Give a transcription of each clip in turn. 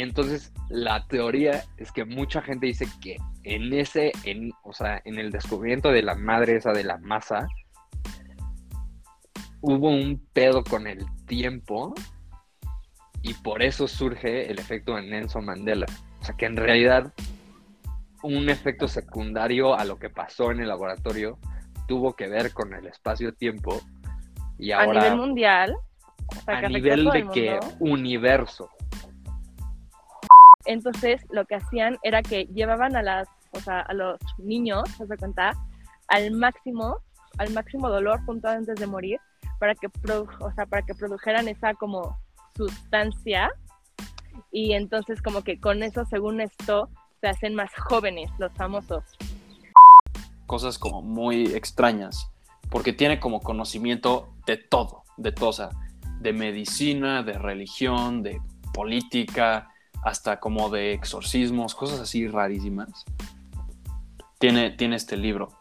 Y entonces la teoría es que mucha gente dice que en ese, en, o sea, en el descubrimiento de la madre esa de la masa, hubo un pedo con el tiempo y por eso surge el efecto de Nelson Mandela. O sea, que en realidad un efecto secundario a lo que pasó en el laboratorio tuvo que ver con el espacio-tiempo y ahora... a nivel mundial. a nivel de que universo. Entonces, lo que hacían era que llevaban a las, o sea, a los niños, se cuenta, al máximo, al máximo dolor junto antes de morir, para que, o sea, para que produjeran esa como sustancia y entonces como que con eso, según esto, se hacen más jóvenes los famosos. Cosas como muy extrañas, porque tiene como conocimiento de todo, de todo, de medicina, de religión, de política, hasta como de exorcismos, cosas así rarísimas. Tiene, tiene este libro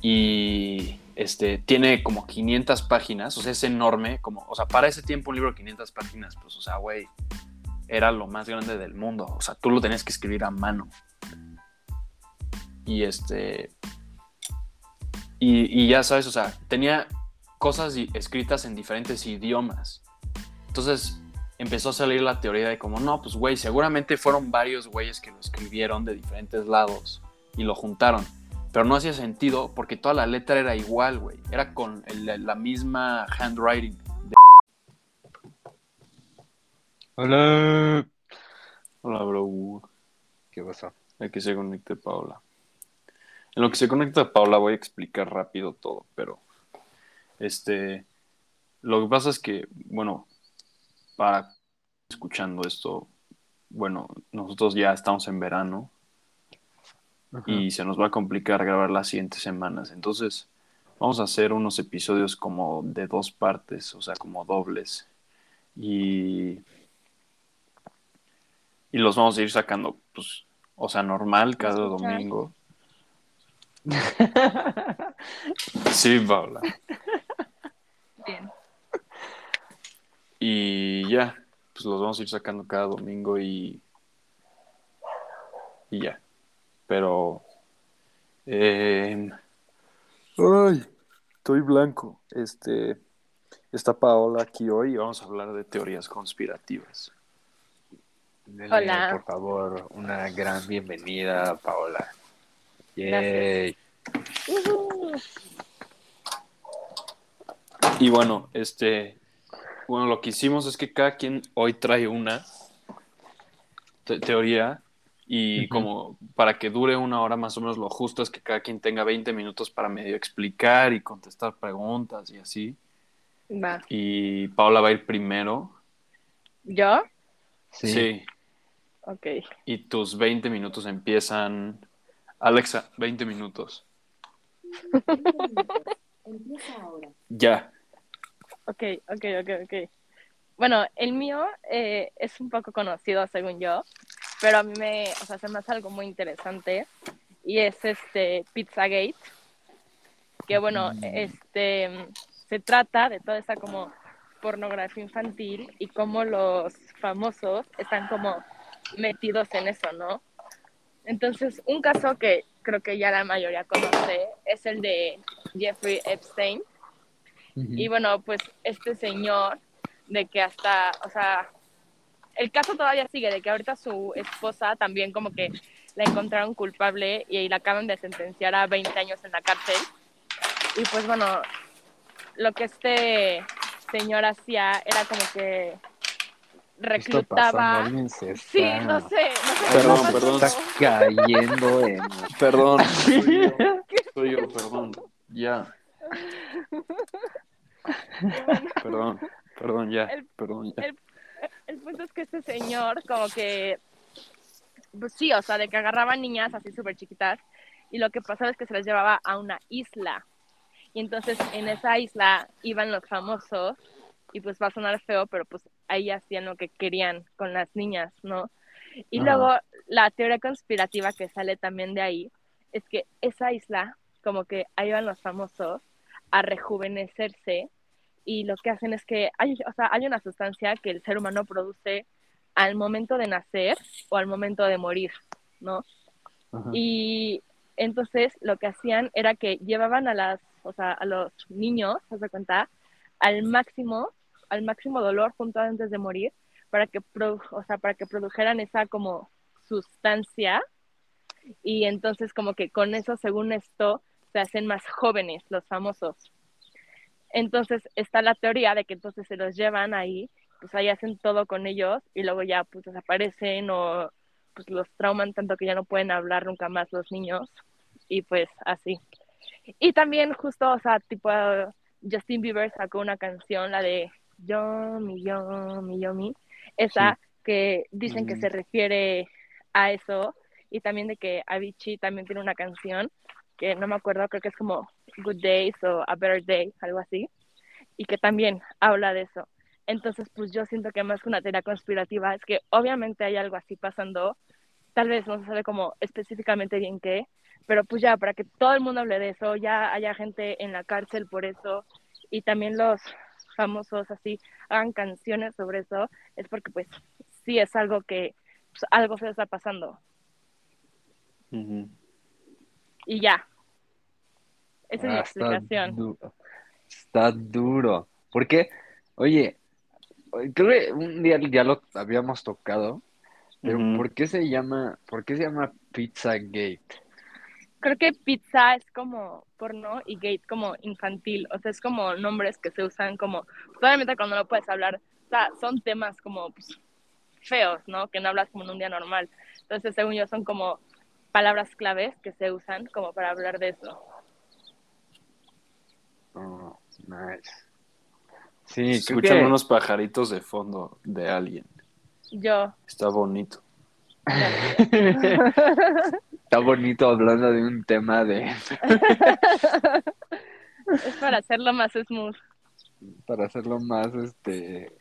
y este, tiene como 500 páginas, o sea, es enorme, como, o sea, para ese tiempo un libro de 500 páginas, pues, o sea, güey, era lo más grande del mundo. O sea, tú lo tenías que escribir a mano. Y este. Y, ya sabes, o sea, tenía cosas escritas en diferentes idiomas. Entonces empezó a salir la teoría de como, no, pues güey, seguramente fueron varios güeyes que lo escribieron de diferentes lados y lo juntaron. Pero no hacía sentido porque toda la letra era igual, güey. Era con la misma handwriting. Hola. Hola, bro. ¿Qué pasa? Aquí se conecte Paula. En lo que se conecta Paula voy a explicar rápido todo, pero este lo que pasa es que, bueno, para escuchando esto, bueno, nosotros ya estamos en verano y se nos va a complicar grabar las siguientes semanas. Entonces, vamos a hacer unos episodios como de dos partes, o sea, como dobles. Y y los vamos a ir sacando, pues, o sea, normal cada domingo. sí, Paula. Bien. Y ya, pues los vamos a ir sacando cada domingo y. Y ya. Pero. Eh... Ay, estoy blanco. Este. Está Paola aquí hoy y vamos a hablar de teorías conspirativas. Hola. por favor, una gran bienvenida, Paola. Yay. Y bueno, este, bueno, lo que hicimos es que cada quien hoy trae una teoría y como para que dure una hora más o menos lo justo es que cada quien tenga 20 minutos para medio explicar y contestar preguntas y así. Va. Y Paola va a ir primero. ¿Yo? sí. Ok. Y tus 20 minutos empiezan. Alexa, 20 minutos. Empieza ahora. Ya. Ok, ok, ok, ok. Bueno, el mío eh, es un poco conocido según yo, pero a mí me, o sea, se me hace algo muy interesante y es este Pizzagate, que bueno, mm. este, se trata de toda esa como pornografía infantil y cómo los famosos están como metidos en eso, ¿no? Entonces, un caso que creo que ya la mayoría conoce es el de Jeffrey Epstein. Y bueno, pues este señor, de que hasta, o sea, el caso todavía sigue, de que ahorita su esposa también como que la encontraron culpable y la acaban de sentenciar a 20 años en la cárcel. Y pues bueno, lo que este señor hacía era como que reclutaba. Sí, no sé, no sé. Perdón, perdón. Está cayendo en. Perdón. Soy yo, soy yo perdón. Ya. Perdón, perdón, ya. El, perdón, ya. El, punto es que este señor, como que. Pues sí, o sea, de que agarraba niñas así súper chiquitas y lo que pasaba es que se las llevaba a una isla. Y entonces en esa isla iban los famosos y pues va a sonar feo, pero pues ahí hacían lo que querían con las niñas, ¿no? Y luego la teoría conspirativa que sale también de ahí es que esa isla, como que ahí van los famosos a rejuvenecerse y lo que hacen es que hay, o sea, hay una sustancia que el ser humano produce al momento de nacer o al momento de morir, ¿no? Ajá. Y entonces lo que hacían era que llevaban a las, o sea, a los niños, ¿se cuenta? Al máximo, al máximo dolor junto antes de morir, para que, pro- o sea, para que produjeran esa como sustancia y entonces como que con eso, según esto, se hacen más jóvenes los famosos. Entonces está la teoría de que entonces se los llevan ahí, pues ahí hacen todo con ellos y luego ya pues desaparecen o pues los trauman tanto que ya no pueden hablar nunca más los niños y pues así. Y también justo, o sea, tipo Justin Bieber sacó una canción, la de Yomi, Yomi, Yomi, esa que dicen que se refiere a eso y también de que Avicii también tiene una canción que no me acuerdo, creo que es como Good Days o A Better Day, algo así, y que también habla de eso. Entonces, pues yo siento que más que una teoría conspirativa es que obviamente hay algo así pasando, tal vez no se sabe como específicamente bien qué, pero pues ya para que todo el mundo hable de eso, ya haya gente en la cárcel por eso y también los famosos así hagan canciones sobre eso, es porque pues sí es algo que pues, algo se está pasando Ujú. Y ya. Esa es mi Ah, explicación. Está, du- está duro. Porque, oye, creo que un día ya lo habíamos tocado, pero. ¿por qué se llama, por qué se llama Pizzagate? Creo que pizza es como porno y gate como infantil, o sea, es como nombres que se usan como, obviamente cuando no puedes hablar, o sea, son temas como pues, feos, ¿no? Que no hablas como en un día normal. Entonces, según yo, son como palabras claves que se usan como para hablar de eso. Oh, nice. Sí, escuchan que- unos pajaritos de fondo de alguien. Yo, Está bonito. Está bonito hablando de un tema de es para hacerlo más smooth, para hacerlo más este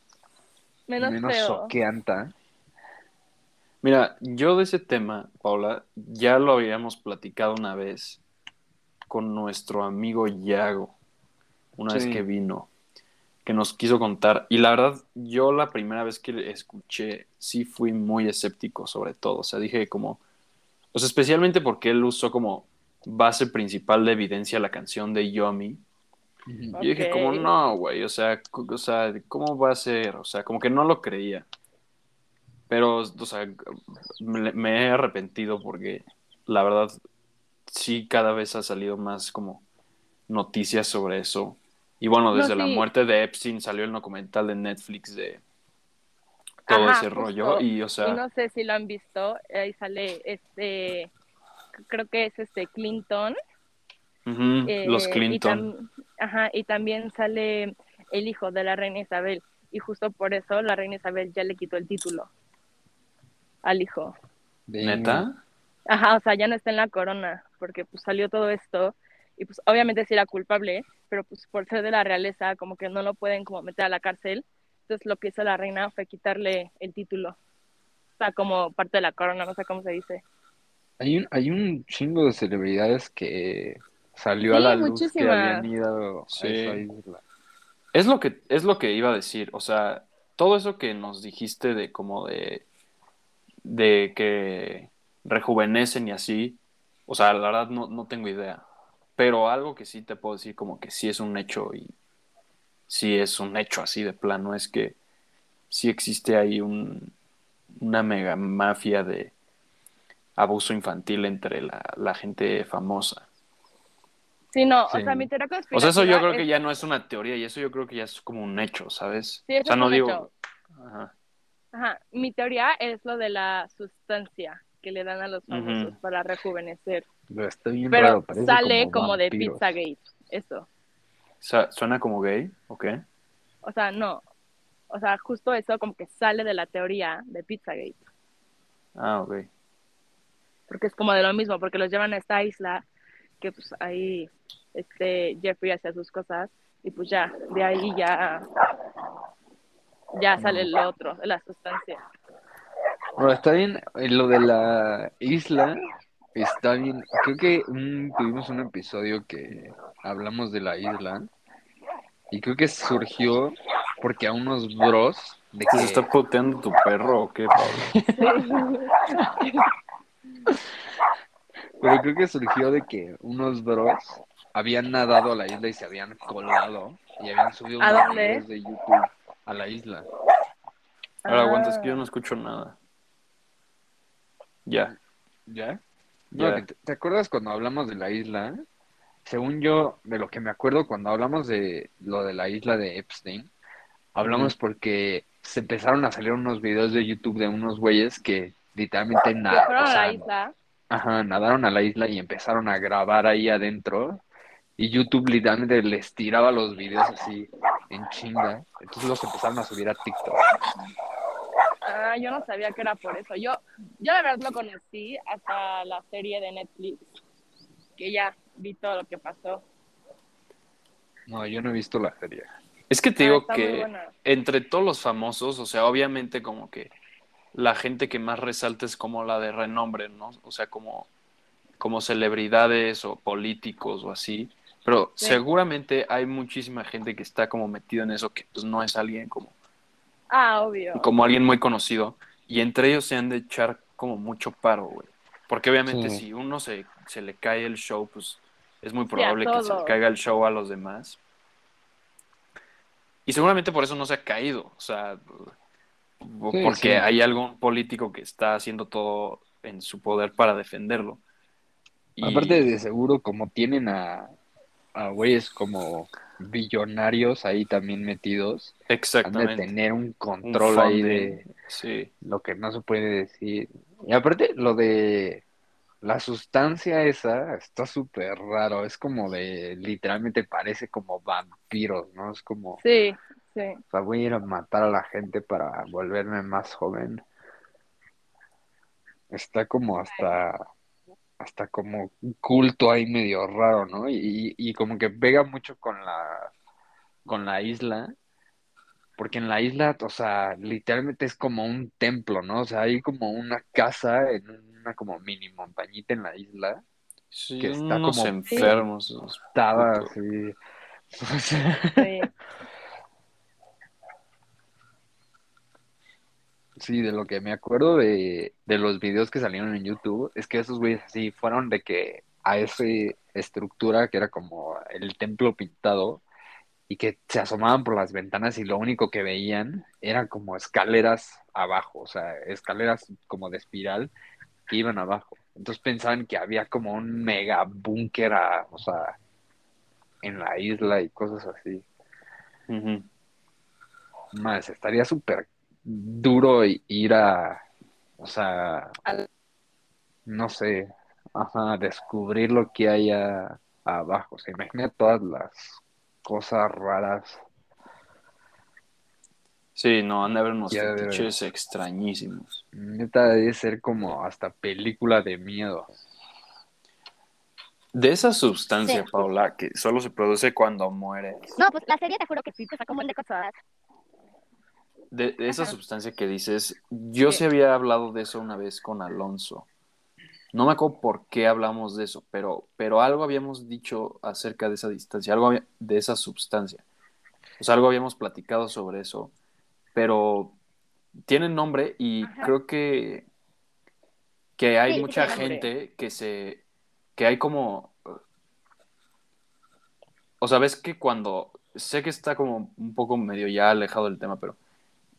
menos, menos feo. choqueanta. Mira, yo de ese tema, Paula, ya lo habíamos platicado una vez con nuestro amigo Yago, una Sí. vez que vino, que nos quiso contar. Y la verdad, yo la primera vez que le escuché, sí fui muy escéptico sobre todo. O sea, dije como, pues especialmente porque él usó como base principal de evidencia la canción de Yomi. Ujú. Yo dije como, no, güey, o sea, o sea, ¿cómo va a ser? O sea, como que no lo creía. Pero, o sea, me, me he arrepentido porque la verdad sí cada vez ha salido más como noticias sobre eso. Y bueno, No, desde la muerte de Epstein salió el documental de Netflix de todo Ajá, ese justo. rollo. Y, o sea, Y no sé si lo han visto, ahí sale este, creo que es este Clinton. eh, los y Clinton. ajá, y también sale el hijo de la reina Isabel. Y justo por eso la reina Isabel ya le quitó el título al hijo. ¿Neta? Ajá, o sea, ya no está en la corona, porque pues salió todo esto, y pues obviamente sí era culpable, pero pues por ser de la realeza, como que no lo pueden como meter a la cárcel, entonces lo que hizo la reina fue quitarle el título, o sea, como parte de la corona, no sé cómo se dice. Hay un, hay un chingo de celebridades que salió a la luz que muchísimas. habían ido Sí. a esa isla. Es lo que, es lo que iba a decir. O sea, todo eso que nos dijiste de como de, de que rejuvenecen y así, o sea, la verdad no, no tengo idea. Pero algo que sí te puedo decir como que sí es un hecho y sí es un hecho así de plano, es que sí existe ahí un, una mega mafia de abuso infantil entre la, la gente famosa. Sí, no, Sí. o sea, mi teoría O sea, conspirativa eso yo creo que ya no es una teoría y eso yo creo que ya es como un hecho, ¿sabes? Sí, eso o sea, es no un digo... hecho. Ajá. Ajá, mi teoría es lo de la sustancia que le dan a los famosos para rejuvenecer, Pero está bien pero raro, sale como, de vampiros. Pizzagate, eso. ¿Suena como gay? ¿Ok? O sea, no. O sea, justo eso como que sale de la teoría de Pizzagate. Ah, ok. Porque es como de lo mismo, porque los llevan a esta isla que pues ahí este Jeffrey hacía sus cosas y pues ya, de ahí ya ya sale lo otro, la sustancia. Bueno, está bien, eh, lo de la isla está bien. Creo que mm, tuvimos un episodio que hablamos de la isla y creo que surgió porque a unos bros de ¿Se que está puteando tu perro o qué, Pablo? Pero creo que surgió de que unos bros habían nadado a la isla y se habían colado y habían subido ¿A unos dónde? videos de YouTube a la isla. Ahora Ah. aguanta, es que yo no escucho nada. Ya, ¿Ya? Te, te acuerdas cuando hablamos de la isla? Según yo, de lo que me acuerdo cuando hablamos de lo de la isla de Epstein, hablamos porque se empezaron a salir unos videos de YouTube de unos güeyes que literalmente Que nada, fueron o a la isla. Ajá, nadaron a la isla y empezaron a grabar ahí adentro. Y YouTube literalmente les tiraba los videos así en chinga. Entonces los empezaron a subir a TikTok. Ah, yo no sabía que era por eso. Yo, yo la verdad lo conocí hasta la serie de Netflix, que ya vi todo lo que pasó. No, yo no he visto la serie. Es que te Ah, digo que entre todos los famosos, o sea, obviamente como que la gente que más resalta es como la de renombre, ¿no? O sea, como, como celebridades o políticos o así. Pero Sí. seguramente hay muchísima gente que está como metido en eso que pues no es alguien como, Ah, obvio. como alguien muy conocido. Y entre ellos se han de echar como mucho paro, güey. Porque obviamente Sí. si uno se, se le cae el show, pues es muy a probable que se le caiga el show a los demás. Y seguramente por eso no se ha caído. O sea, Sí, porque sí. hay algún político que está haciendo todo en su poder para defenderlo. Y- Aparte de seguro, como tienen a, a güeyes como billonarios ahí también metidos, han de Exactamente. tener un Un control ahí de Sí. lo que no se puede decir. Y aparte, lo de la sustancia esa está súper raro. Es como de, literalmente parece como vampiros, ¿no? Es como, Sí, sí. o sea, voy a ir a matar a la gente para volverme más joven. Está como hasta, hasta como un culto ahí medio raro, ¿no? Y, y como que pega mucho con la, con la isla. Porque en la isla, o sea, literalmente es como un templo, ¿no? O sea, hay como una casa en una como mini montañita en la isla. Sí, Que está unos como- enfermos. Estaba así. O sea, sí. Sí, de lo que me acuerdo de, de los videos que salieron en YouTube, es que esos güeyes así fueron de que a esa estructura que era como el templo pintado y que se asomaban por las ventanas y lo único que veían eran como escaleras abajo, o sea, escaleras como de espiral que iban abajo. Entonces pensaban que había como un mega búnker, o sea, en la isla y cosas así. Más, estaría súper duro ir a, o sea, Al- no sé, ajá, descubrir lo que hay a- abajo. O sea, imagina todas las cosas raras. Sí, no, han de haber unos fetiches extrañísimos. Neta, debe ser como hasta película de miedo. De esa sustancia, Sí. Paula, que solo se produce cuando muere, No, pues la serie te juro que sí, te sacó un buen de cosas. De, de esa sustancia que dices, yo sí. Sí. había hablado de eso una vez con Alonso. No me acuerdo por qué hablamos de eso, pero, pero algo habíamos dicho acerca de esa distancia, algo había- de esa sustancia. O sea, algo habíamos platicado sobre eso, pero tiene nombre y Ajá. creo que, que hay Sí, mucha nombre. gente que se, que hay como, o sea, ves que cuando, sé que está como un poco medio ya alejado del tema, pero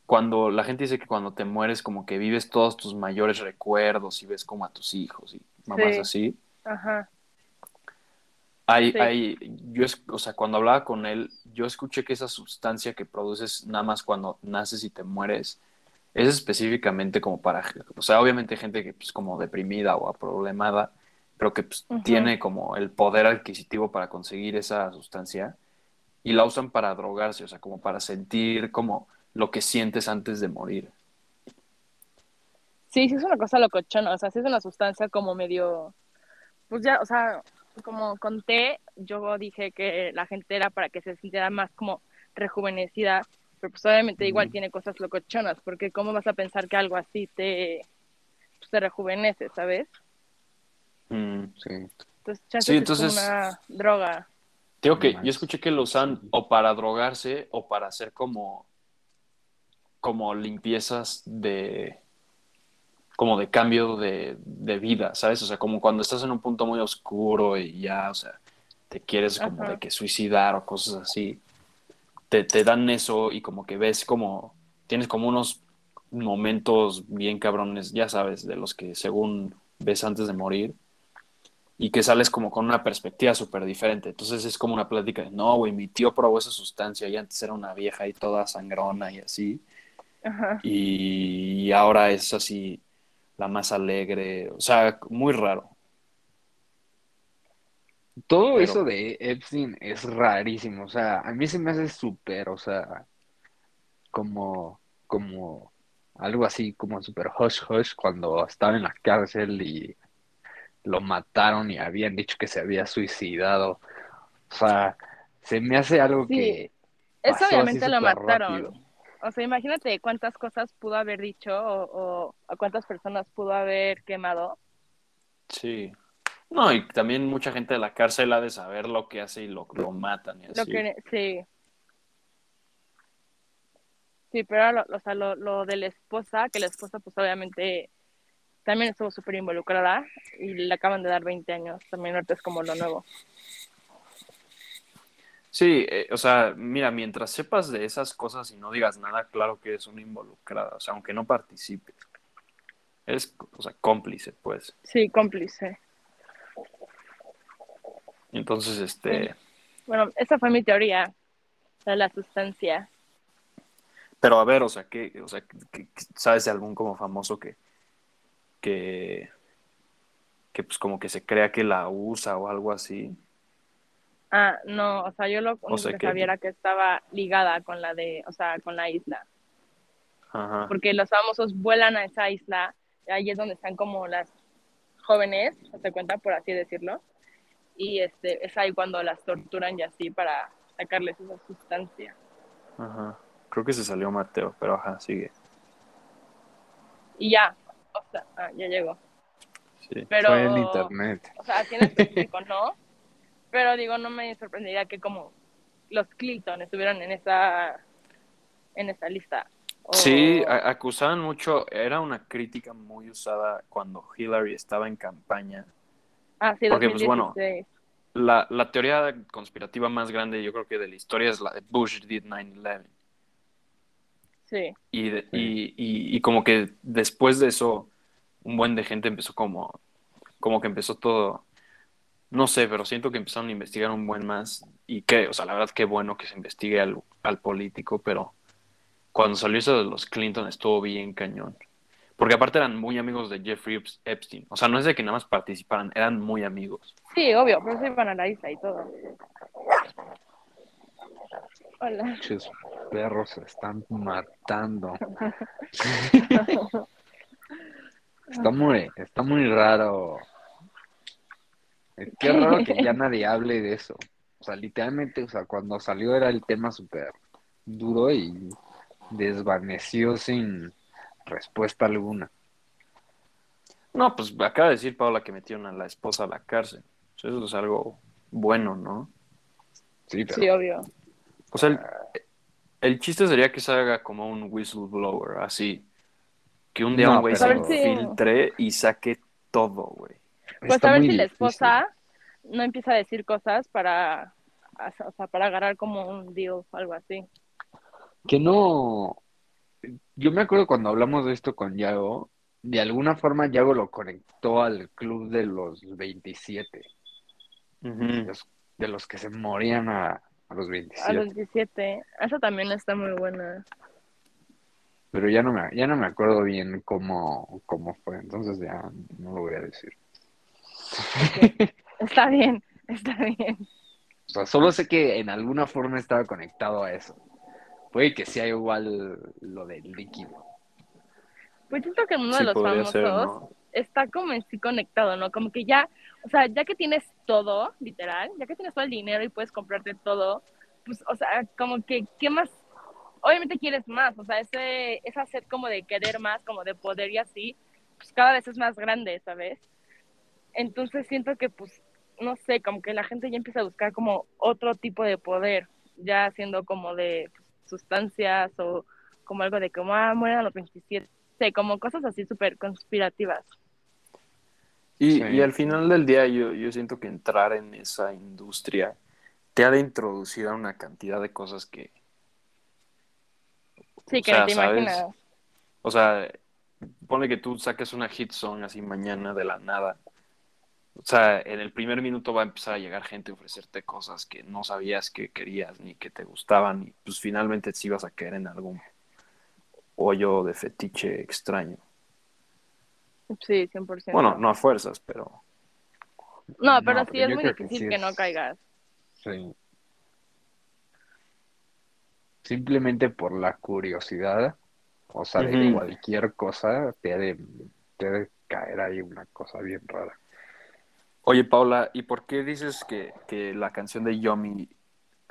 cuando la gente dice que cuando te mueres como que vives todos tus mayores recuerdos y ves como a tus hijos y mamás Sí. así. Ajá. Hay, Sí. hay, yo, es- o sea, cuando hablaba con él, yo escuché que esa sustancia que produces nada más cuando naces y te mueres, es específicamente como para, o sea, obviamente gente que pues como deprimida o problemada, pero que pues, tiene como el poder adquisitivo para conseguir esa sustancia y la usan para drogarse, o sea, como para sentir como lo que sientes antes de morir. Sí, sí es una cosa locochona, o sea, sí es una sustancia como medio, pues ya, o sea, como conté, yo dije que la gente era para que se sintiera más como rejuvenecida, pero pues obviamente igual tiene cosas locochonas, porque cómo vas a pensar que algo así te, pues, te rejuvenece, ¿sabes? Mm. Sí. Entonces, Sí, entonces- es como una droga. Digo que yo escuché que lo usan o para drogarse o para hacer como como limpiezas de como de cambio de, de vida, ¿sabes? O sea, como cuando estás en un punto muy oscuro y ya, o sea, te quieres como Ajá. de que suicidar o cosas así, te, te dan eso y como que ves como, tienes como unos momentos bien cabrones, ya sabes, de los que según ves antes de morir y que sales como con una perspectiva súper diferente. Entonces es como una plática de, no, güey, mi tío probó esa sustancia y antes era una vieja y toda sangrona y así, Ajá. y ahora es así la más alegre, o sea, muy raro. Todo Pero- eso de Epstein es rarísimo, o sea, a mí se me hace súper, o sea, como, como algo así, como súper hush hush cuando estaba en la cárcel y lo mataron y habían dicho que se había suicidado. O sea, se me hace algo Sí, que Eso obviamente lo mataron. rápido. O sea, imagínate cuántas cosas pudo haber dicho o, o a cuántas personas pudo haber quemado. Sí. No, y también mucha gente de la cárcel ha de saber lo que hace y lo, lo matan y Lo así. que, sí. Sí, pero lo, o sea, lo, lo de la esposa, que la esposa pues obviamente también estuvo súper involucrada y le acaban de dar 20 años, también ahorita es como lo nuevo. Sí, eh, o sea, mira, mientras sepas de esas cosas y no digas nada, claro que eres una involucrada, o sea, aunque no participes. Eres, o sea, cómplice, pues. Sí, cómplice. Entonces, este, Bueno, esa fue mi teoría de la sustancia. pero a ver, o sea, ¿qué, o sea, ¿qué- qué- ¿sabes de algún como famoso que, que, que pues como que se crea que la usa o algo así? Ah, no, o sea, yo lo único sea que que- sabía era que estaba ligada con la de, o sea, con la isla. Ajá. porque los famosos vuelan a esa isla, y ahí es donde están como las jóvenes, se cuenta por así decirlo, y este es ahí cuando las torturan y así para sacarles esa sustancia. Ajá. Creo que se salió Mateo, pero ajá, sigue. Y ya, o sea, ah, ya llegó. Sí. Pero, Fue en internet. o sea, en específico no, pero digo, no me sorprendería que como los Clinton estuvieran en esa, en esa lista. O- Sí, acusaban mucho, era una crítica muy usada cuando Hillary estaba en campaña. ah, sí, porque, pues, bueno, 2016. La, la teoría conspirativa más grande, yo creo que de la historia es la de Bush did 9-11. Sí, Y, de- y, y, y como que después de eso, un buen de gente empezó como, como que empezó todo, no sé, pero siento que empezaron a investigar un buen más. Y que, o sea, la verdad que bueno que se investigue al, al político, pero cuando salió eso de los Clinton estuvo bien cañón. Porque aparte eran muy amigos de Jeffrey Eps- Epstein. O sea, no es de que nada más participaran, eran muy amigos. sí, obvio, por eso iban a la isla y todo. Hola. Muchos perros se están matando. Está muy, está muy raro. Que raro que ya nadie hable de eso. O sea, literalmente, o sea, cuando salió era el tema súper duro y desvaneció sin respuesta alguna. No, pues acaba de decir Paula que metieron a la esposa a la cárcel. Eso es algo bueno, ¿no? Sí, pero Sí, obvio. O sea, el, el chiste sería que se haga como un whistleblower, así. Que un día No, un güey pero- se si- filtre y saque todo, güey. Pues está a ver si la esposa no empieza a decir cosas para, o sea, para agarrar como un deal o algo así. Que no. Yo me acuerdo cuando hablamos de esto con Yago, de alguna forma Yago lo conectó al club de los 27, Ujú. los- de los que se morían a, a los A 27. los 17. Esa también está muy buena. Pero ya no me, ya no me acuerdo bien cómo, cómo fue, entonces ya no lo voy a decir. Está bien, está bien. O sea, solo sé que en alguna forma estaba conectado a eso. Puede que sea igual lo del líquido. Pues siento que uno Sí, de los famosos ser, ¿no? está como en sí conectado, ¿no? Como que ya, o sea, ya que tienes todo, literal, ya que tienes todo el dinero y puedes comprarte todo, pues, o sea, como que, ¿qué más? Obviamente quieres más, o sea, ese, esa sed como de querer más, como de poder y así, pues cada vez es más grande, ¿sabes? Entonces siento que, pues, no sé, como que la gente ya empieza a buscar como otro tipo de poder, ya siendo como de pues, sustancias o como algo de como, ah, mueren a los 27, sí, como cosas así súper conspirativas. Y, Sí. y al final del día yo, yo siento que entrar en esa industria te ha de introducir a una cantidad de cosas que, Sí, que sea, no te ¿sabes? imaginas. o sea, pone que tú saques una hit song así mañana de la nada. O sea, en el primer minuto va a empezar a llegar gente a ofrecerte cosas que no sabías que querías ni que te gustaban y pues finalmente sí vas a caer en algún hoyo de fetiche extraño. Sí, 100%. Bueno, no a fuerzas, pero No, pero No, sí es muy que difícil sí que, no caigas. Sí. Simplemente por la curiosidad, o sea, de cualquier cosa, te ha de, te ha de caer ahí una cosa bien rara. Oye, Paula, ¿y por qué dices que, que la canción de Yomi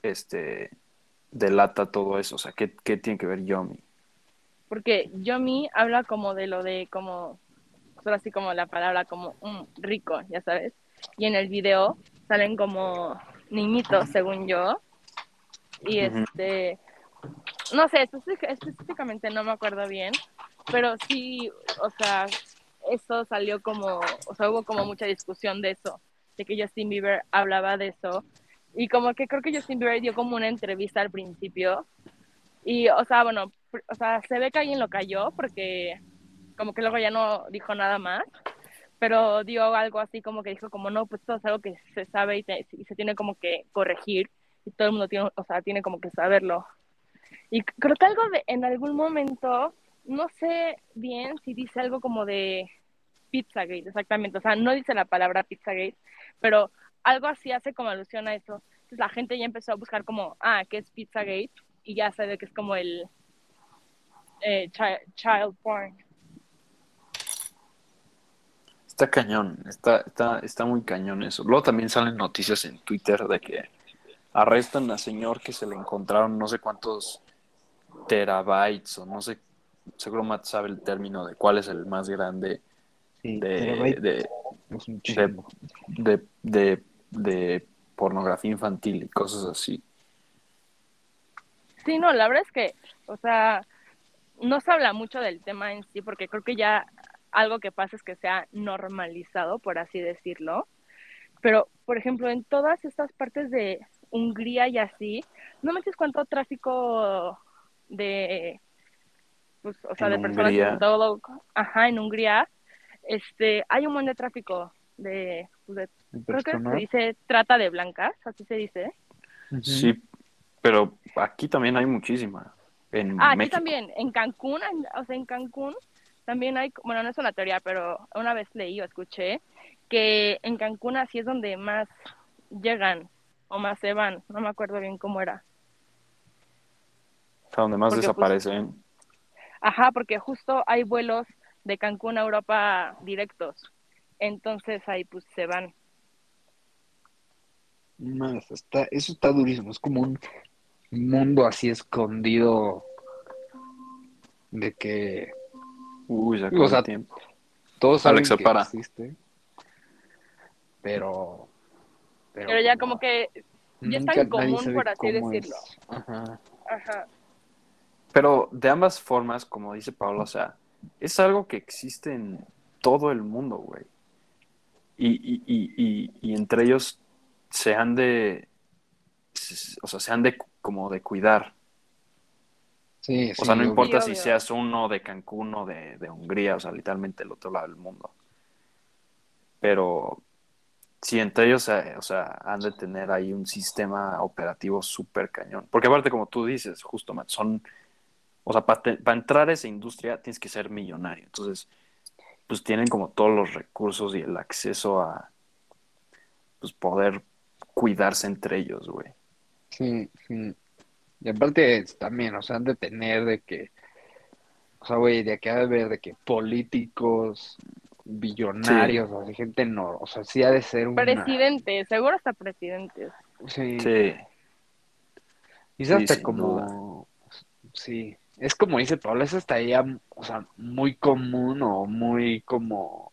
este, delata todo eso? O sea, ¿qué, qué tiene que ver Yomi? Porque Yomi habla como de lo de como, solo así como la palabra como mm, rico, ya sabes. Y en el video salen como niñitos, según yo. Y este, no sé, específic- específicamente no me acuerdo bien, pero sí, o sea, eso salió como, o sea, hubo como mucha discusión de eso, de que Justin Bieber hablaba de eso. Y como que creo que Justin Bieber dio como una entrevista al principio. Y, o sea, bueno, o sea, se ve que alguien lo cayó porque como que luego ya no dijo nada más, pero dio algo así como que dijo como, no, pues esto es algo que se sabe y, te- y se tiene como que corregir y todo el mundo tiene, o sea, tiene como que saberlo. Y creo que algo de, en algún momento, no sé bien si dice algo como de Pizzagate, exactamente, o sea, no dice la palabra Pizzagate, pero algo así hace como alusión a eso. Entonces la gente ya empezó a buscar como, ah, ¿qué es Pizzagate? Y ya sabe que es como el eh, chi- child porn. Está cañón, está, está, está muy cañón eso. Luego también salen noticias en Twitter de que arrestan a señor que se le encontraron no sé cuántos terabytes o no sé, seguro Matt sabe el término de cuál es el más grande Sí, de, de, de, de, de, de pornografía infantil y cosas así. Sí, no, la verdad es que, o sea, no se habla mucho del tema en sí, porque creo que ya algo que pasa es que se ha normalizado, por así decirlo. Pero, por ejemplo, en todas estas partes de Hungría y así, no me dices cuánto tráfico de, pues, o sea, En de personas Hungría. en todo, ajá, en Hungría, este, hay un buen de tráfico de, pues, de- creo que se dice trata de blancas, así se dice. Sí, pero aquí también hay muchísima. En Ah, aquí también, en Cancún, en- o sea, en Cancún también hay, bueno, no es una teoría, pero una vez leí o escuché que en Cancún así es donde más llegan o más se van, no me acuerdo bien cómo era. O sea, donde más Porque, pues, desaparecen. Ajá, porque justo hay vuelos de Cancún a Europa directos, entonces ahí pues se van. Más, está, eso está durísimo. Es como un mundo así escondido de que Uy, se O sea, tiempo. todos saben Alexa, que para. existe, pero, Pero ya como que, ya está en común, por así decirlo. Ajá. ajá, Pero de ambas formas, como dice Pablo, o sea, es algo que existe en todo el mundo, güey. Y, y, y, y, y entre ellos se han de, o sea, se han de como de cuidar. Sí, O sea, no sí, importa Sí, si seas uno de Cancún o de, de Hungría, o sea, literalmente el otro lado del mundo. Pero sí, entre ellos, eh, o sea, han de tener ahí un sistema operativo súper cañón. Porque aparte, como tú dices, justo, Matt, son, o sea, para entrar a esa industria tienes que ser millonario. Entonces, pues tienen como todos los recursos y el acceso a, pues, poder cuidarse entre ellos, güey. Sí, sí. Y aparte también, o sea, han de tener de que, o sea, güey, de que ha de haber de que políticos, billonarios, o sea, gente no, o sea, sí ha de ser una... presidente, seguro hasta presidente. Sí. Sí, Y es Sí, hasta sin como, sí, es como dice Pablo, es hasta ya, o sea, muy común o muy como,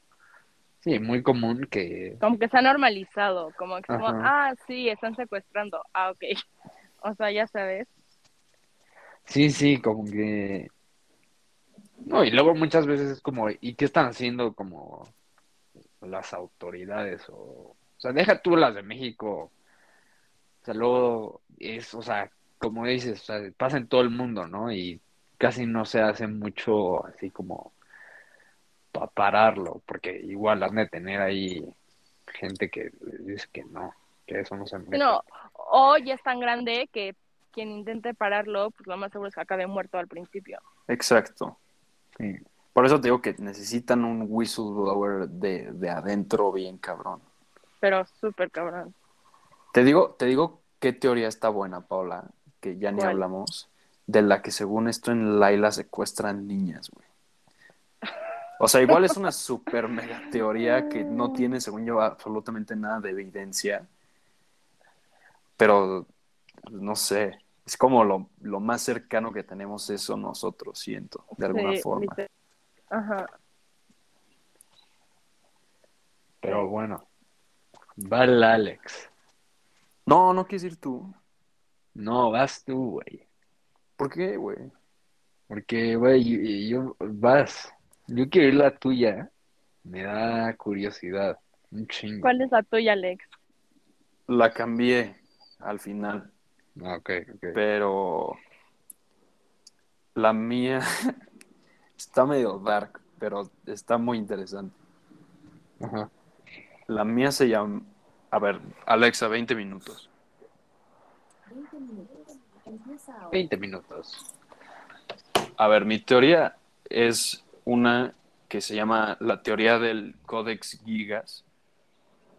sí, muy común que, como que se ha normalizado, como que como, ah, sí, están secuestrando, ah, ok. O sea, ya sabes. sí, sí, como que, No, y luego muchas veces es como, ¿y qué están haciendo como las autoridades? O, o sea, deja tú las de México. O sea, luego es, o sea, como dices, o sea, pasa en todo el mundo, ¿no? Y casi no se hace mucho así como para pararlo, porque igual han de tener ahí gente que dice que no, que eso no se mete. No, o ya es tan grande que quien intente pararlo, pues lo más seguro es que acabe muerto al principio. Exacto. Sí. Por eso te digo que necesitan un whistleblower de, de adentro bien cabrón. Pero súper cabrón. Te digo, te digo qué teoría está buena, Paula, que ya ni ¿Cuál? hablamos, de la que según esto en Laila secuestran niñas, güey. O sea, igual es una super mega teoría que no tiene, según yo, absolutamente nada de evidencia. Pero, no sé, es como lo, lo más cercano que tenemos eso nosotros, siento, de alguna Sí, forma. Ajá. Pero bueno, va el Alex. No, no quieres ir tú. No, vas tú, güey. ¿Por qué, güey? Porque, güey, yo, yo- vas. Yo quiero ir la tuya. Me da curiosidad. Un chingo. ¿Cuál es la tuya, Alex? La cambié al final. Ah, ok, ok. pero la mía está medio dark, pero está muy interesante. Ajá. La mía se llama, a ver, Alexa, 20 minutos. 20 minutos. A ver, mi teoría es una que se llama la teoría del Codex Gigas,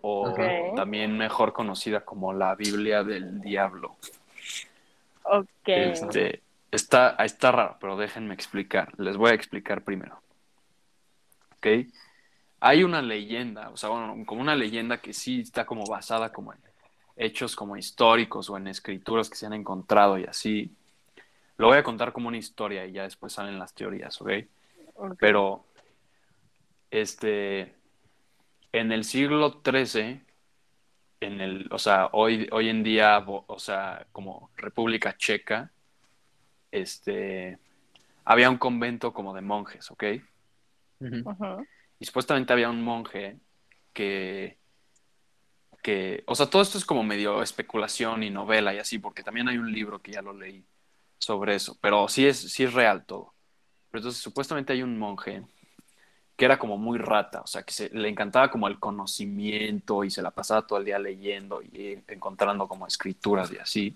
o también mejor conocida como la Biblia del Diablo. Ok. Este, está, está raro, pero déjenme explicar. Les voy a explicar primero. ¿Ok? Hay una leyenda, o sea, bueno, como una leyenda que sí está como basada como en hechos como históricos o en escrituras que se han encontrado y así. Lo voy a contar como una historia y ya después salen las teorías, ¿ok? Pero, este, en el siglo XIII, en el, o sea, hoy, hoy en día, o sea, como República Checa, este, había un convento como de monjes, ¿ok? Y supuestamente había un monje que, que, o sea, todo esto es como medio especulación y novela y así, porque también hay un libro que ya lo leí sobre eso, pero sí es, sí es real todo. Pero entonces supuestamente hay un monje que era como muy rata, o sea, que le encantaba como el conocimiento y se la pasaba todo el día leyendo y encontrando como escrituras y así.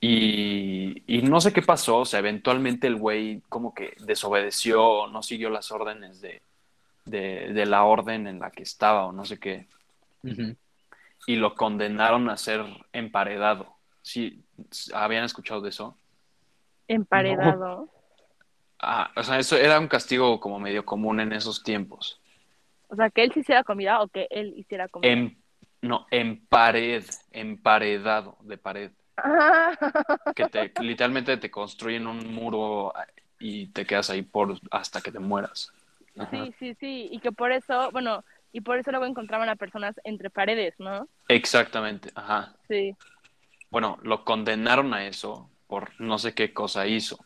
Y, y no sé qué pasó, o sea, eventualmente el güey como que desobedeció, no siguió las órdenes de, de, de la orden en la que estaba o no sé qué, y lo condenaron a ser emparedado. ¿Sí? ¿Habían escuchado de eso? Emparedado. Ah, o sea, eso era un castigo como medio común en esos tiempos. O sea, que él se hiciera comida o que él hiciera comida. En, no, en pared, emparedado de pared. Ah, Que te, literalmente te construyen un muro y te quedas ahí por hasta que te mueras. Ajá. sí, sí, sí. Y que por eso, bueno, y por eso luego encontraban a personas entre paredes, ¿no? Exactamente, ajá. Sí. Bueno, lo condenaron a eso por no sé qué cosa hizo.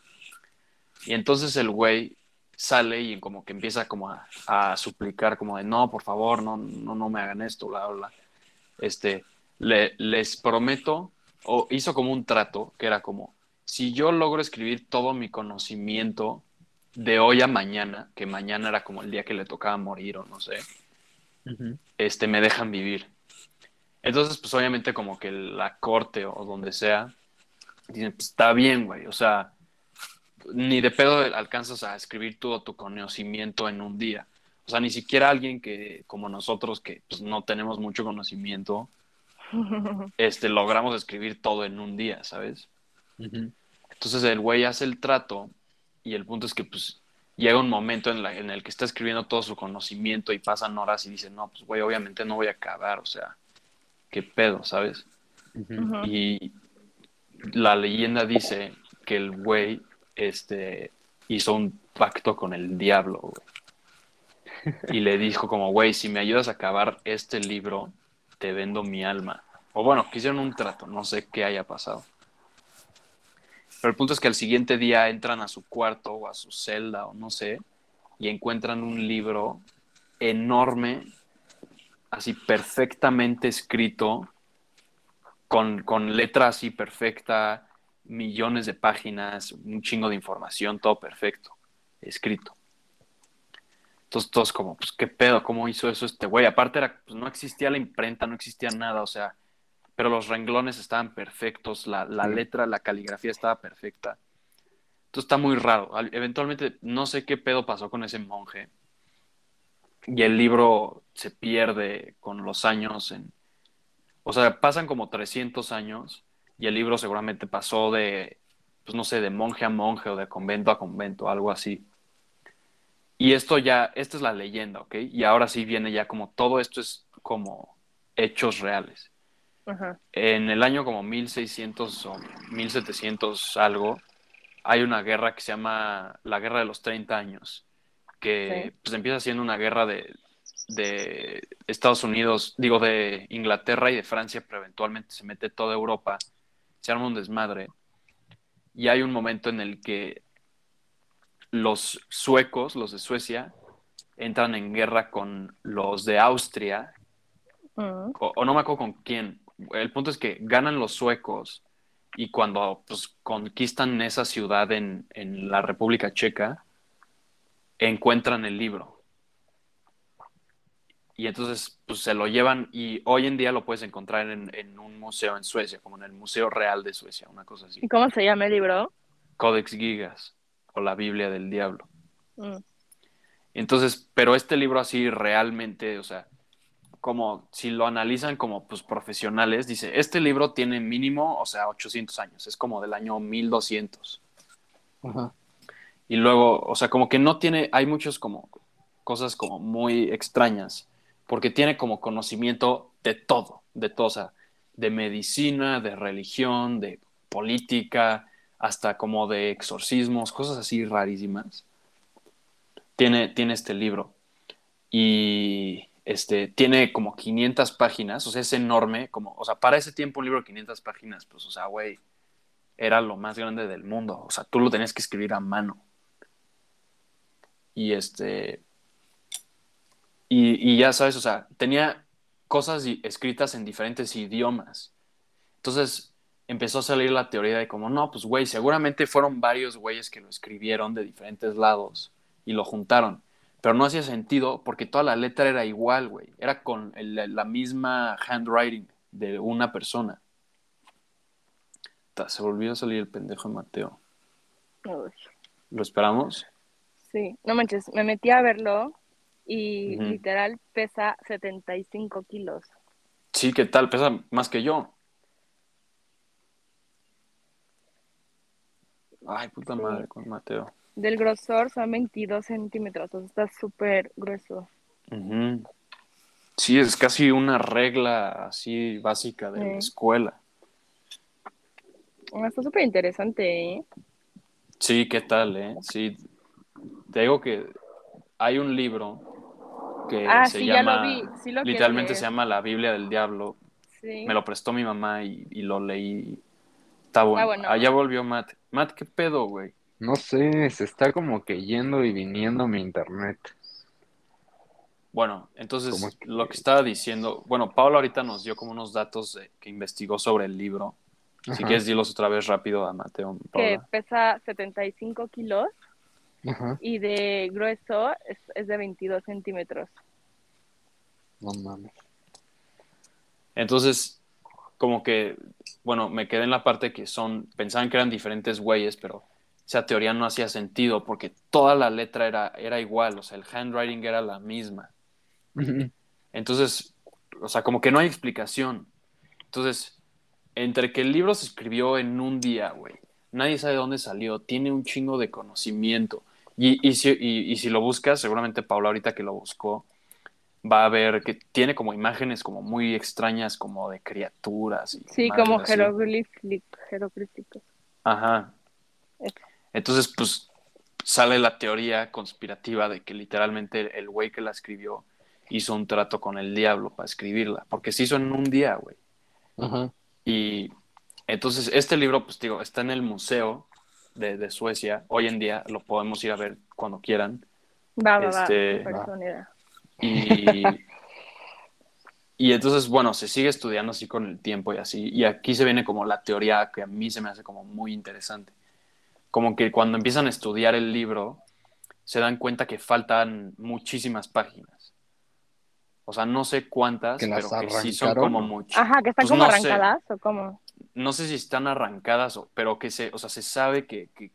Y entonces el güey sale y como que empieza como a, a suplicar como de no, por favor, no, no, no me hagan esto, bla, bla, bla. Este, le- les prometo, o hizo como un trato que era como, si yo logro escribir todo mi conocimiento de hoy a mañana, que mañana era como el día que le tocaba morir o no sé, este, me dejan vivir. Entonces, pues obviamente como que la corte o donde sea, dicen, pues está bien, güey, o sea, ni de pedo alcanzas a escribir todo tu conocimiento en un día. O sea, ni siquiera alguien que, como nosotros, que pues, no tenemos mucho conocimiento, este, logramos escribir todo en un día, ¿sabes? Entonces el güey hace el trato y el punto es que pues llega un momento en, la- en el que está escribiendo todo su conocimiento y pasan horas y dice, no, pues güey, obviamente no voy a acabar, o sea, qué pedo, ¿sabes? Y la leyenda dice que el güey este, hizo un pacto con el diablo, güey. Y le dijo como, güey, si me ayudas a acabar este libro, te vendo mi alma. O bueno, que hicieron un trato, no sé qué haya pasado. Pero el punto es que al siguiente día entran a su cuarto o a su celda o no sé, y encuentran un libro enorme, así perfectamente escrito, con, con letra así perfecta, millones de páginas, un chingo de información, todo perfecto, escrito. Entonces todos como, pues qué pedo, ¿cómo hizo eso este güey? Aparte pues no existía la imprenta, no existía nada, o sea, pero los renglones estaban perfectos, la, la Sí. letra, la caligrafía estaba perfecta. Entonces está muy raro. Al- Eventualmente no sé qué pedo pasó con ese monje. Y el libro se pierde con los años en... O sea, pasan como 300 años y el libro seguramente pasó de, pues no sé, de monje a monje o de convento a convento, algo así. Y esto ya, esta es la leyenda, ¿ok? Y ahora sí viene ya como todo esto es como hechos reales. Ajá. En el año como 1600 o 1700 algo, hay una guerra que se llama la Guerra de los 30 años, que Sí. pues empieza siendo una guerra de, de Estados Unidos, digo de Inglaterra y de Francia, pero eventualmente se mete toda Europa, se arma un desmadre. Y hay un momento en el que los suecos, los de Suecia, entran en guerra con los de Austria Mm. o, o no me acuerdo con quién. El punto es que ganan los suecos y cuando pues, conquistan esa ciudad en, en la República Checa, encuentran el libro. Y entonces pues, se lo llevan y hoy en día lo puedes encontrar en, en un museo en Suecia, como en el Museo Real de Suecia, una cosa así. ¿Y cómo se llama el libro? Codex Gigas o la Biblia del Diablo. Mm. Entonces, pero este libro así realmente, o sea, como si lo analizan como pues profesionales, dice, este libro tiene mínimo, o sea, 800 años, es como del año 1200. Ajá. Y luego, o sea, como que no tiene, hay muchos como cosas como muy extrañas, porque tiene como conocimiento de todo, de todo, o sea, de medicina, de religión, de política, hasta como de exorcismos, cosas así rarísimas. Tiene, tiene este libro. Y este, tiene como 500 páginas, o sea, es enorme, como, o sea, para ese tiempo un libro de 500 páginas, pues, o sea, güey, era lo más grande del mundo, o sea, tú lo tenías que escribir a mano. Y este, y, y ya sabes, o sea, tenía cosas escritas en diferentes idiomas. Entonces empezó a salir la teoría de como, no, pues güey, seguramente fueron varios güeyes que lo escribieron de diferentes lados y lo juntaron. Pero no hacía sentido porque toda la letra era igual, güey. Era con el- la misma handwriting de una persona. Ta, Se volvió a salir el pendejo de Mateo. Uy. ¿Lo esperamos? Sí, no manches, me metí a verlo y Ujú. literal pesa 75 kilos. Sí, ¿qué tal? Pesa más que yo. Ay, puta Sí. madre con Mateo. Del grosor son 22 centímetros, o sea, está súper grueso. Sí, es casi una regla así básica de la escuela. Ah, Está súper interesante, ¿eh? Sí, ¿qué tal, eh? Sí, te digo que hay un libro que Ah, se sí, ya llama, lo vi, sí lo quiero literalmente se llama La Biblia del Diablo. Sí. Me lo prestó mi mamá y, y lo leí. Está bueno. bueno. Allá volvió Matt. Matt, ¿qué pedo, güey? No sé, se está como que yendo y viniendo mi internet. Bueno, entonces ¿Cómo es que- lo que estaba diciendo, bueno, Pablo ahorita nos dio como unos datos de- que investigó sobre el libro. Si quieres, dilos otra vez rápido a Mateo. que Paula. pesa 75 kilos ajá, y de grueso es, es de 22 centímetros. no mames. Entonces, como que, bueno, me quedé en la parte que son, pensaban que eran diferentes güeyes, pero esa teoría no hacía sentido porque toda la letra era, era igual, o sea, el handwriting era la misma. Entonces, o sea, como que no hay explicación. Entonces, entre que el libro se escribió en un día, güey, nadie sabe de dónde salió, tiene un chingo de conocimiento. Y, y, si, y, y si lo buscas, seguramente Paula ahorita que lo buscó, va a ver que tiene como imágenes como muy extrañas, como de criaturas. Y Sí, como jeroglíficos. Ajá. Eso. Entonces, pues sale la teoría conspirativa de que literalmente el güey que la escribió hizo un trato con el diablo para escribirla, porque se hizo en un día, güey. Y entonces este libro, pues digo, está en el museo de, de Suecia. Hoy en día lo podemos ir a ver cuando quieran. Va, va, Este, va. idea. Y, y entonces, bueno, se sigue estudiando así con el tiempo y así. Y aquí se viene como la teoría que a mí se me hace como muy interesante. Como que cuando empiezan a estudiar el libro, se dan cuenta que faltan muchísimas páginas. O sea, no sé cuántas, ¿Que pero que sí son como muchas. Ajá, que están Pues como no sé. arrancadas o cómo. No sé si están arrancadas, o- pero que se, o sea, se sabe que, que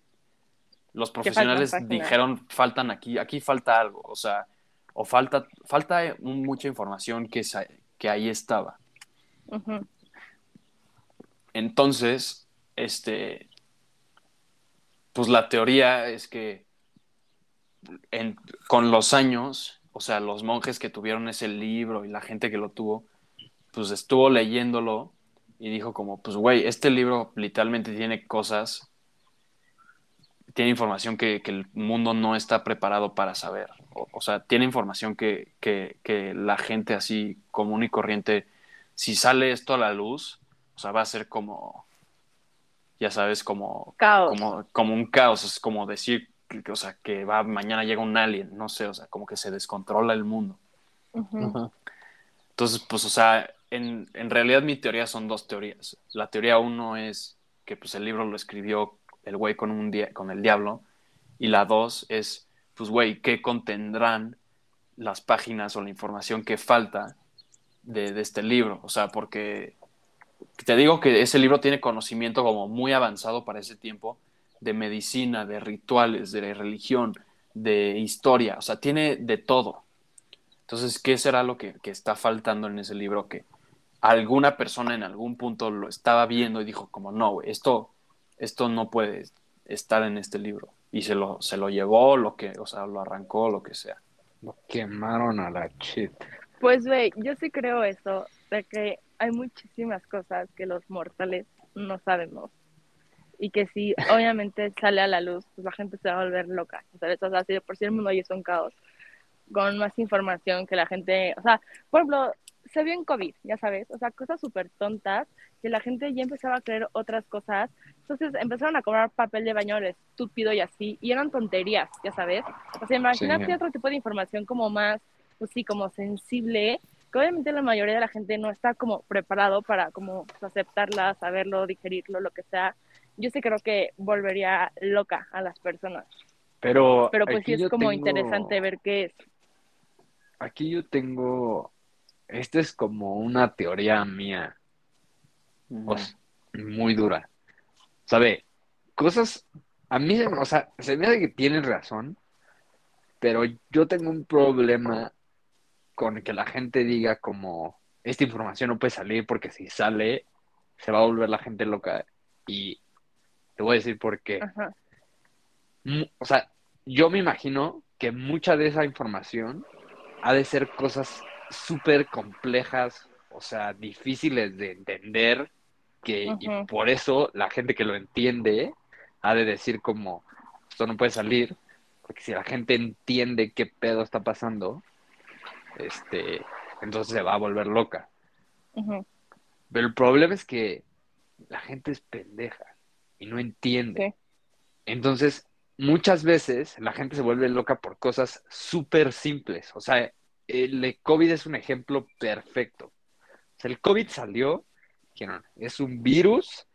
los profesionales dijeron faltan aquí, aquí falta algo, o sea, o falta, falta mucha información que, que ahí estaba. Entonces, este, pues la teoría es que con los años, o sea, los monjes que tuvieron ese libro y la gente que lo tuvo, pues estuvo leyéndolo y dijo como, pues güey, este libro literalmente tiene cosas, tiene información que, que el mundo no está preparado para saber. O, o sea, tiene información que, que, que la gente así común y corriente, si sale esto a la luz, o sea, va a ser como, ya sabes, como, Caos. como, como un caos, es como decir, que, o sea, que va, mañana llega un alien, no sé, o sea, como que se descontrola el mundo. Entonces, pues, o sea, en, en realidad mi teoría son dos teorías. La teoría uno es que pues el libro lo escribió el güey con, un dia- con el diablo. Y la dos es, pues, güey, ¿qué contendrán las páginas o la información que falta de, de este libro? O sea, porque te digo que ese libro tiene conocimiento como muy avanzado para ese tiempo de medicina, de rituales, de religión, de historia. O sea, tiene de todo. Entonces, ¿qué será lo que, que está faltando en ese libro que alguna persona en algún punto lo estaba viendo y dijo como, no, esto, esto no puede estar en este libro? Y se lo, se lo llevó, lo que, o sea, lo arrancó, lo que sea. Lo quemaron a la shit. Pues, güey, yo sí creo eso, de que hay muchísimas cosas que los mortales no sabemos. Y que si obviamente sale a la luz, pues la gente se va a volver loca, ¿sabes? O sea, si por sí el mundo hoy es un caos, con más información que la gente, o sea, por ejemplo, se vio en COVID, ya sabes, o sea, cosas súper tontas, que la gente ya empezaba a creer otras cosas, entonces empezaron a cobrar papel de baño estúpido y así, y eran tonterías, ya sabes. O sea, imagínate Sí. otro tipo de información como más, pues sí, como sensible, que obviamente la mayoría de la gente no está como preparado para como aceptarla, saberlo, digerirlo, lo que sea. Yo sí creo que volvería loca a las personas, Pero, pero pues sí es como tengo- interesante ver qué es. Aquí yo tengo. Esta es como una teoría mía, o sea, muy dura. ¿Sabe? Cosas. A mí, o sea, se me hace que tienen razón, pero yo tengo un problema con que la gente diga como esta información no puede salir porque si sale se va a volver la gente loca. Y te voy a decir por qué. Ajá. o sea, yo me imagino que mucha de esa información ha de ser cosas súper complejas, o sea, difíciles de entender, que y por eso la gente que lo entiende ha de decir como, esto no puede salir, porque si la gente entiende qué pedo está pasando, este, entonces se va a volver loca. Pero el problema es que la gente es pendeja y no entiende. Sí. Entonces, muchas veces la gente se vuelve loca por cosas súper simples. O sea, el COVID es un ejemplo perfecto. O sea, el COVID salió, dijeron, es un virus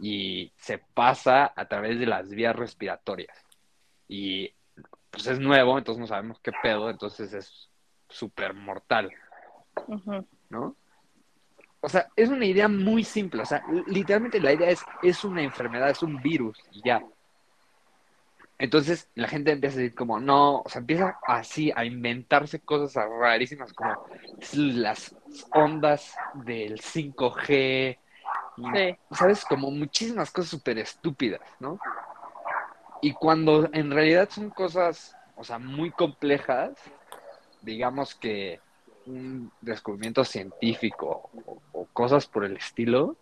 y se pasa a través de las vías respiratorias. Y pues es nuevo, entonces no sabemos qué pedo, entonces es súper mortal. ¿no? O sea, es una idea muy simple. O sea, literalmente la idea es, es una enfermedad, es un virus y ya. Entonces la gente empieza a decir como, no, o sea, empieza así a inventarse cosas rarísimas como las ondas del 5G, y, Sí. ¿sabes? Como muchísimas cosas súper estúpidas, ¿no? Y cuando en realidad son cosas, o sea, muy complejas, digamos que un descubrimiento científico o, o cosas por el estilo,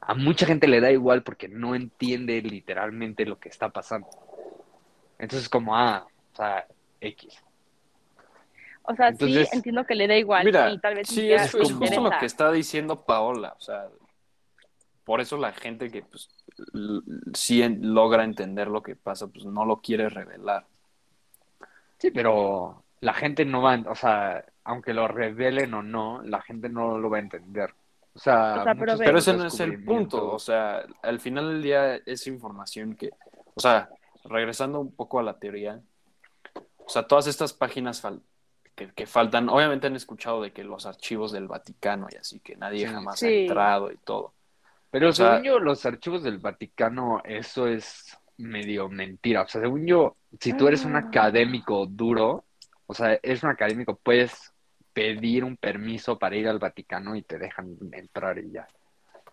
a mucha gente le da igual porque no entiende literalmente lo que está pasando. Entonces, como, ah, o sea, X. O sea, Entonces- sí entiendo que le da igual Mira, y tal vez ni sí, es, es justo lo que está diciendo Paola. O sea, por eso la gente que pues, sí en- logra entender lo que pasa, pues no lo quiere revelar. Sí, pero la gente no va, a- o sea, aunque lo revelen o no, la gente no lo va a entender. O sea, O sea, pero ese no es el punto, o sea, al final del día es información que, o sea, regresando un poco a la teoría, o sea, todas estas páginas fal- que, que faltan, obviamente han escuchado de que los archivos del Vaticano y así, que nadie Sí. jamás ha entrado y todo. Pero O sea- según yo, los archivos del Vaticano, eso es medio mentira. O sea, según yo, si tú eres un Ah. académico duro, o sea, eres un académico, puedes pedir un permiso para ir al Vaticano y te dejan entrar y ya.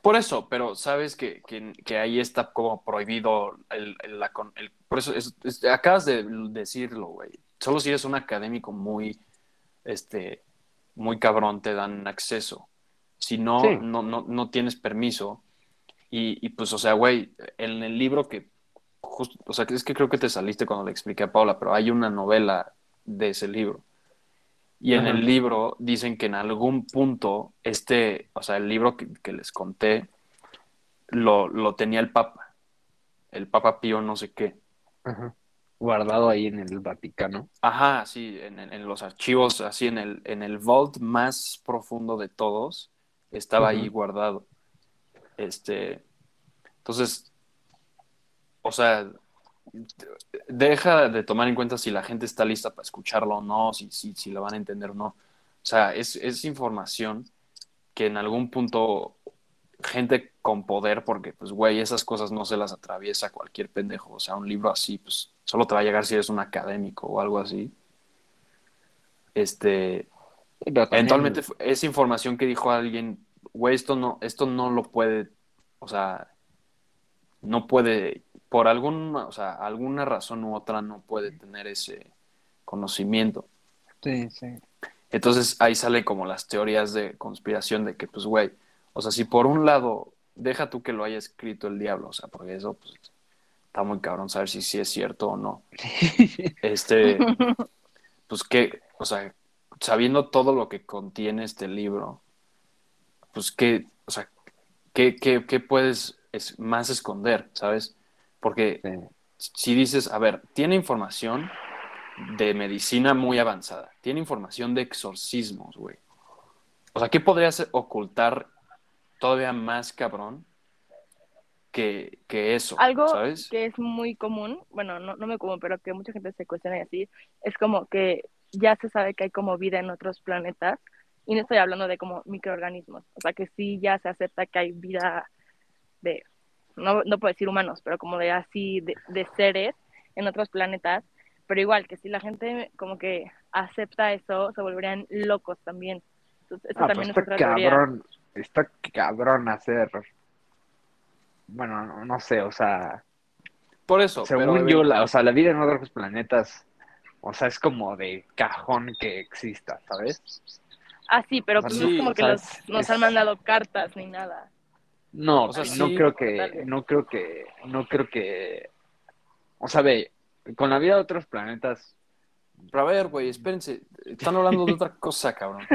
Por eso, pero sabes que, que, que ahí está como prohibido el, el- la con- el- por eso es- es- acabas de decirlo, güey. Solo si eres un académico muy, este, muy cabrón te dan acceso. Si no, Sí. no, no, no tienes permiso. Y, y pues, o sea, güey, en el libro que, justo, o sea, es que creo que te saliste cuando le expliqué a Paula, pero hay una novela de ese libro. Y en Ajá. el libro dicen que en algún punto, este, o sea, el libro que, que les conté, lo, lo tenía el Papa, el Papa Pío no sé qué. Ajá. Guardado ahí en el Vaticano. Ajá, sí, en, en- los archivos, así en el, en el vault más profundo de todos, estaba ahí guardado. Este, entonces, o sea, deja de tomar en cuenta si la gente está lista para escucharlo o no, si, si, si lo van a entender o no. O sea, es, es información que en algún punto gente con poder, porque pues güey, esas cosas no se las atraviesa cualquier pendejo. O sea, un libro así, pues solo te va a llegar si eres un académico o algo así. Este, eventualmente es información que dijo alguien, güey, esto no, esto no lo puede, o sea, no puede, por alguna, o sea, alguna razón u otra no puede tener ese conocimiento. Sí, sí. Entonces ahí sale como las teorías de conspiración de que, pues, güey, o sea, si por un lado, deja tú que lo haya escrito el diablo, o sea, porque eso, pues, está muy cabrón saber si sí es cierto o no. Este, pues que, o sea, sabiendo todo lo que contiene este libro, pues que, o sea, ¿qué, qué, qué puedes es, más esconder, sabes? Porque Sí. si dices, a ver, tiene información de medicina muy avanzada, tiene información de exorcismos, güey. O sea, ¿qué podrías ocultar todavía más cabrón que, que eso? Algo ¿sabes? que es muy común, bueno, no, no muy común, pero que mucha gente se cuestiona y así, es como que ya se sabe que hay como vida en otros planetas, y no estoy hablando de como microorganismos, o sea que sí ya se acepta que hay vida de, no, no puedo decir humanos, pero como de así, de, de seres en otros planetas, pero igual que si la gente como que acepta eso, se volverían locos también. Entonces, eso Ah, también pues es está teoría. cabrón, está cabrón hacer, bueno, no, no sé, o sea, Por eso, según pero, yo, la, o sea, la vida en otros planetas, o sea, es como de cajón que exista, ¿sabes? Ah, sí, pero O sea, pues sí, no es como que sea, los, es- nos es- han mandado cartas ni nada. No, O sea, no sí. creo que, no creo que, no creo que, o sea, ve, con la vida de otros planetas, pero a ver, güey, espérense, están hablando de otra cosa, cabrón.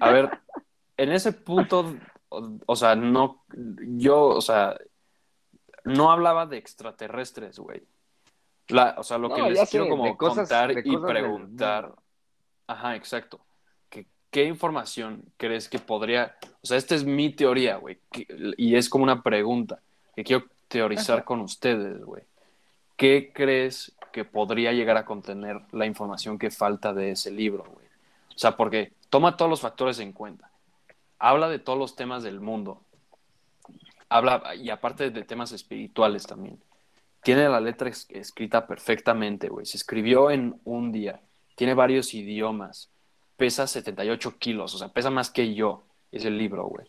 A ver, en ese punto, o, o sea, no, yo, o sea, no hablaba de extraterrestres, güey. La, o sea, lo que les sé, quiero como cosas- contar y del preguntar, ajá, exacto. ¿Qué, ¿Qué información crees que podría, o sea, esta es mi teoría, güey, y es como una pregunta que quiero teorizar Ajá. con ustedes, güey. ¿Qué crees que podría llegar a contener la información que falta de ese libro, güey? O sea, porque toma todos los factores en cuenta. Habla de todos los temas del mundo. Habla, y aparte de temas espirituales también. Tiene la letra es- escrita perfectamente, güey. Se escribió en un día. Tiene varios idiomas. Pesa 78 kilos, o sea, pesa más que yo. Es el libro, güey.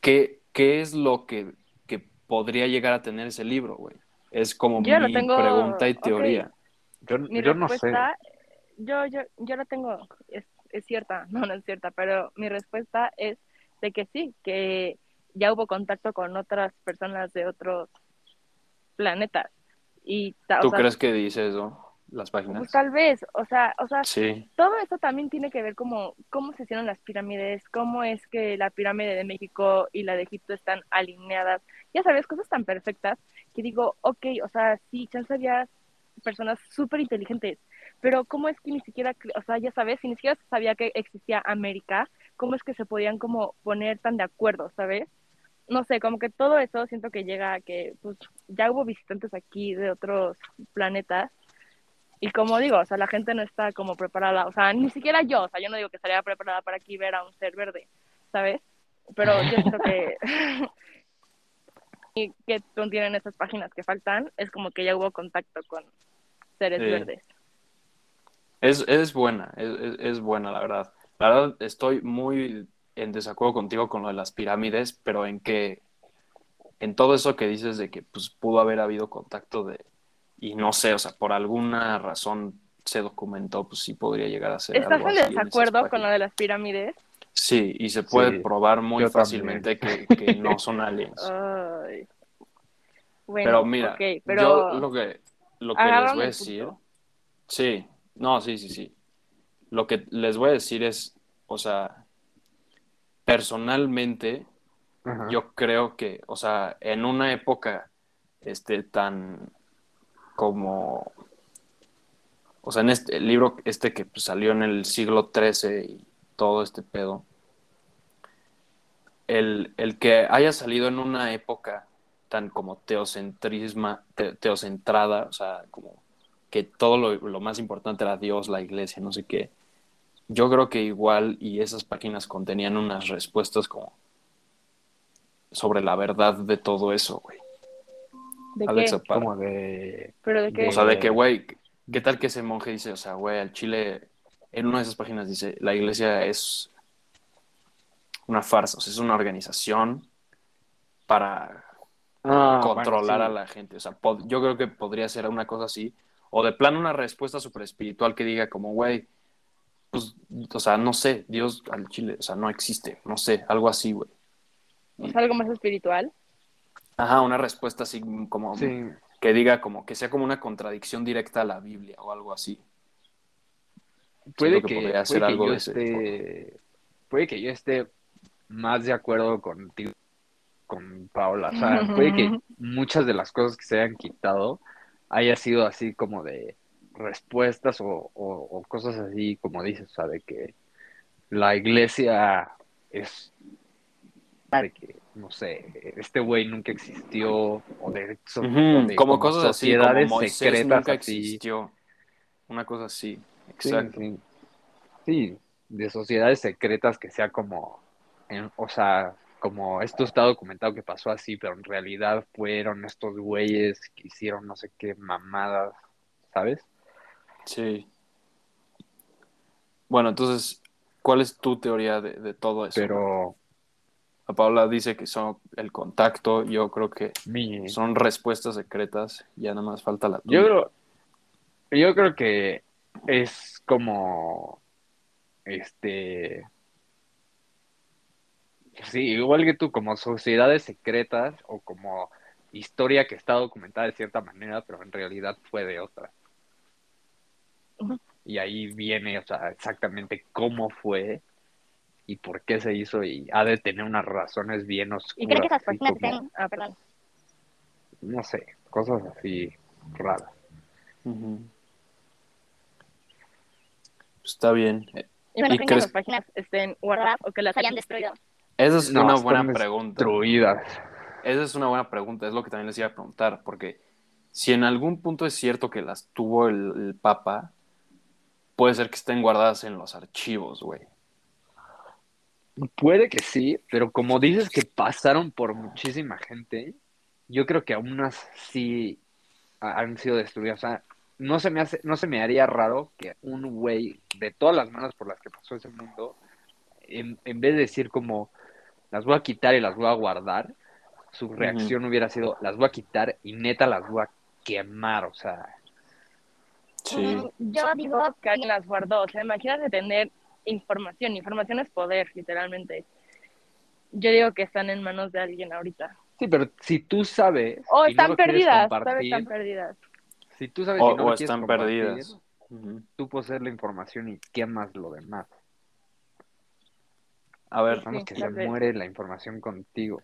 ¿Qué, qué es lo que, que podría llegar a tener ese libro, güey? Es como Yo lo mi tengo- pregunta y teoría. yo, Mi yo no sé. yo, yo, yo la tengo, es, es cierta, no, no es cierta, pero mi respuesta es de que sí, que ya hubo contacto con otras personas de otros planetas. Y, o ¿Tú sea, crees que dice eso? Las páginas. Pues tal vez, o sea, o sea, Sí, todo eso también tiene que ver como cómo se hicieron las pirámides, cómo es que la pirámide de México y la de Egipto están alineadas. Ya sabes, cosas tan perfectas que digo, ok, o sea, sí, chance había personas súper inteligentes, pero cómo es que ni siquiera, o sea, ya sabes, si ni siquiera sabía que existía América, cómo es que se podían como poner tan de acuerdo, ¿sabes? No sé, como que todo eso siento que llega a que pues ya hubo visitantes aquí de otros planetas y como digo, o sea, la gente no está como preparada, o sea, ni siquiera yo, o sea, yo no digo que estaría preparada para aquí ver a un ser verde, ¿sabes? Pero yo siento que y que contienen esas páginas que faltan, es como que ya hubo contacto con seres Sí. verdes. es, es buena, es, es- es buena, la verdad. La verdad, estoy muy en desacuerdo contigo con lo de las pirámides, pero en que, en todo eso que dices de que pues, pudo haber habido contacto de, y no sé, o sea, por alguna razón se documentó, pues sí podría llegar a ser ¿Estás algo en así desacuerdo con lo de las pirámides? Sí, y se puede Sí, probar muy fácilmente que, que no son aliens. Ay. Bueno, pero mira, pero yo lo que, lo que les voy a decir, punto. sí, no, sí, sí, sí. Lo que les voy a decir es, o sea, personalmente, Ajá. yo creo que, o sea, en una época este tan como, o sea, en este el libro este que pues, salió en el siglo XIII y todo este pedo, el, el que haya salido en una época tan como teocentrisma, te- teocentrada, o sea, como que todo lo, lo más importante era Dios, la iglesia, no sé qué. Yo creo que igual y esas páginas contenían unas respuestas como sobre la verdad de todo eso, güey. ¿De Alexa, qué? Como de... ¿Pero de qué? o sea, de que, güey, ¿qué tal que ese monje dice, o sea, güey, al Chile, en una de esas páginas dice, la iglesia es una farsa, o sea, es una organización para Ah, controlar bueno, a la gente. O sea, yo creo que podría ser una cosa así. O de plano una respuesta súper espiritual que diga como, güey, pues, o sea, no sé, Dios al Chile, o sea, no existe, no sé, algo así, güey. ¿O sea, algo más espiritual? Ajá, una respuesta así como Sí, que diga como que sea como una contradicción directa a la Biblia o algo así. puede Siento que, que podría puede ser que algo yo de ese esté, puede que yo esté más de acuerdo contigo, con Paula. O sea, puede que muchas de las cosas que se hayan quitado haya sido así como de respuestas o, o- o cosas así como dices, o sea, de que la iglesia es de que, no sé, este güey nunca existió, o de, so- de como, cosas así, como sociedades Moisés secretas nunca así. existió. Una cosa así, Sí, exacto. sí. Sí, de sociedades secretas que sea como, en- o sea, como esto está documentado que pasó así, pero en realidad fueron estos güeyes que hicieron no sé qué mamadas, ¿sabes? Sí. Bueno, entonces, ¿cuál es tu teoría de, de todo eso? Pero A Paula dice que son el contacto, yo creo que mi, son respuestas secretas, ya nada más falta la yo tuya. creo, yo creo que es como, este, sí, igual que tú, como sociedades secretas o como historia que está documentada de cierta manera, pero en realidad fue de otra. Y ahí viene, o sea, exactamente cómo fue y por qué se hizo y ha de tener unas razones bien oscuras. ¿Y creen que esas así páginas como, estén, ah, perdón, no sé, cosas así raras. Pues está bien. ¿Y Bueno, no ¿Y creen que las páginas estén guardadas o que las hayan destruido? Esa es No, una buena pregunta. Destruidas. Esa es una buena pregunta, es lo que también les iba a preguntar, porque si en algún punto es cierto que las tuvo el, el Papa, puede ser que estén guardadas en los archivos, güey. Puede que sí, pero como dices que pasaron por muchísima gente, yo creo que aún así ha- han sido destruidas. O sea, no se me hace, no se me haría raro que un güey de todas las manos por las que pasó ese mundo, en, en vez de decir como las voy a quitar y las voy a guardar, su reacción hubiera sido las voy a quitar y neta las voy a quemar. O sea, Sí. Yo digo que alguien las guardó. O sea, imagínate tener información. Información es poder, literalmente. Yo digo que están en manos de alguien ahorita. sí, pero si tú sabes O no están perdidas, ¿sabes? compartir, Están perdidas. Si tú sabes O, si no o están perdidas. Tú posees la información y quemas lo demás. A ver, Vamos Sí, que se vez. muere la información contigo.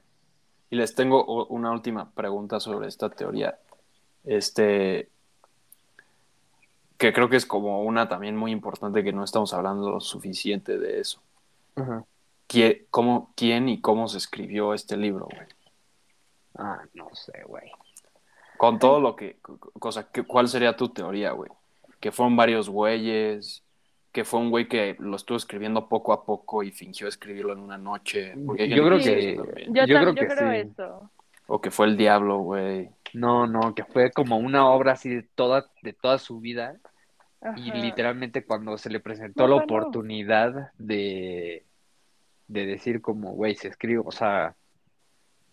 y les tengo una última pregunta sobre esta teoría. Este, que creo que es como una también muy importante que no estamos hablando lo suficiente de eso. ¿Quién, cómo, quién y cómo se escribió este libro, güey? Ah, no sé, güey. Con todo lo que, cosa, que- ¿cuál sería tu teoría, güey? Que fueron varios güeyes, que fue un güey que lo estuvo escribiendo poco a poco y fingió escribirlo en una noche. Porque Yo creo que- también. Yo, creo yo que creo sí. eso. O que fue el diablo, güey. No, no, que fue como una obra así de toda, de toda su vida. Y literalmente cuando se le presentó No, la oportunidad de, de decir como, güey, si escribo, o sea,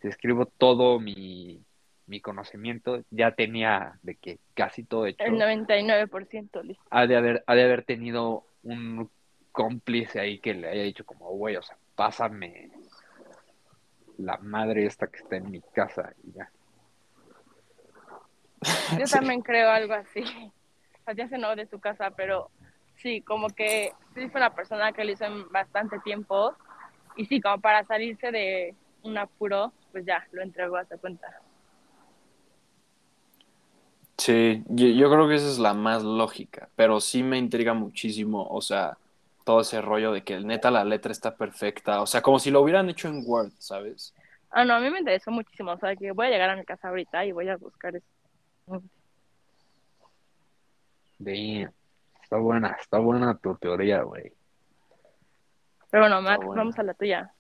si escribo todo mi, mi conocimiento, ya tenía de que casi todo hecho. El 99% listo. Ha de haber, ha de haber tenido un cómplice ahí que le haya dicho como, güey, o sea, pásame la madre esta que está en mi casa y ya. Yo Sí. también creo algo así. O sea, ya se no de su casa, pero sí, como que sí fue una persona que lo hizo en bastante tiempo. Y sí, como para salirse de un apuro, pues ya, lo entregó a su cuenta. Sí, yo, yo creo que esa es la más lógica, pero sí me intriga muchísimo, o sea, todo ese rollo de que neta la letra está perfecta, o sea, como si lo hubieran hecho en Word, ¿sabes? Ah, no, a mí me interesó muchísimo. O sea, que voy a llegar a mi casa ahorita y voy a buscar eso. Damn. Está buena, está buena tu teoría, güey. Pero bueno, Max, bueno. vamos a la tuya.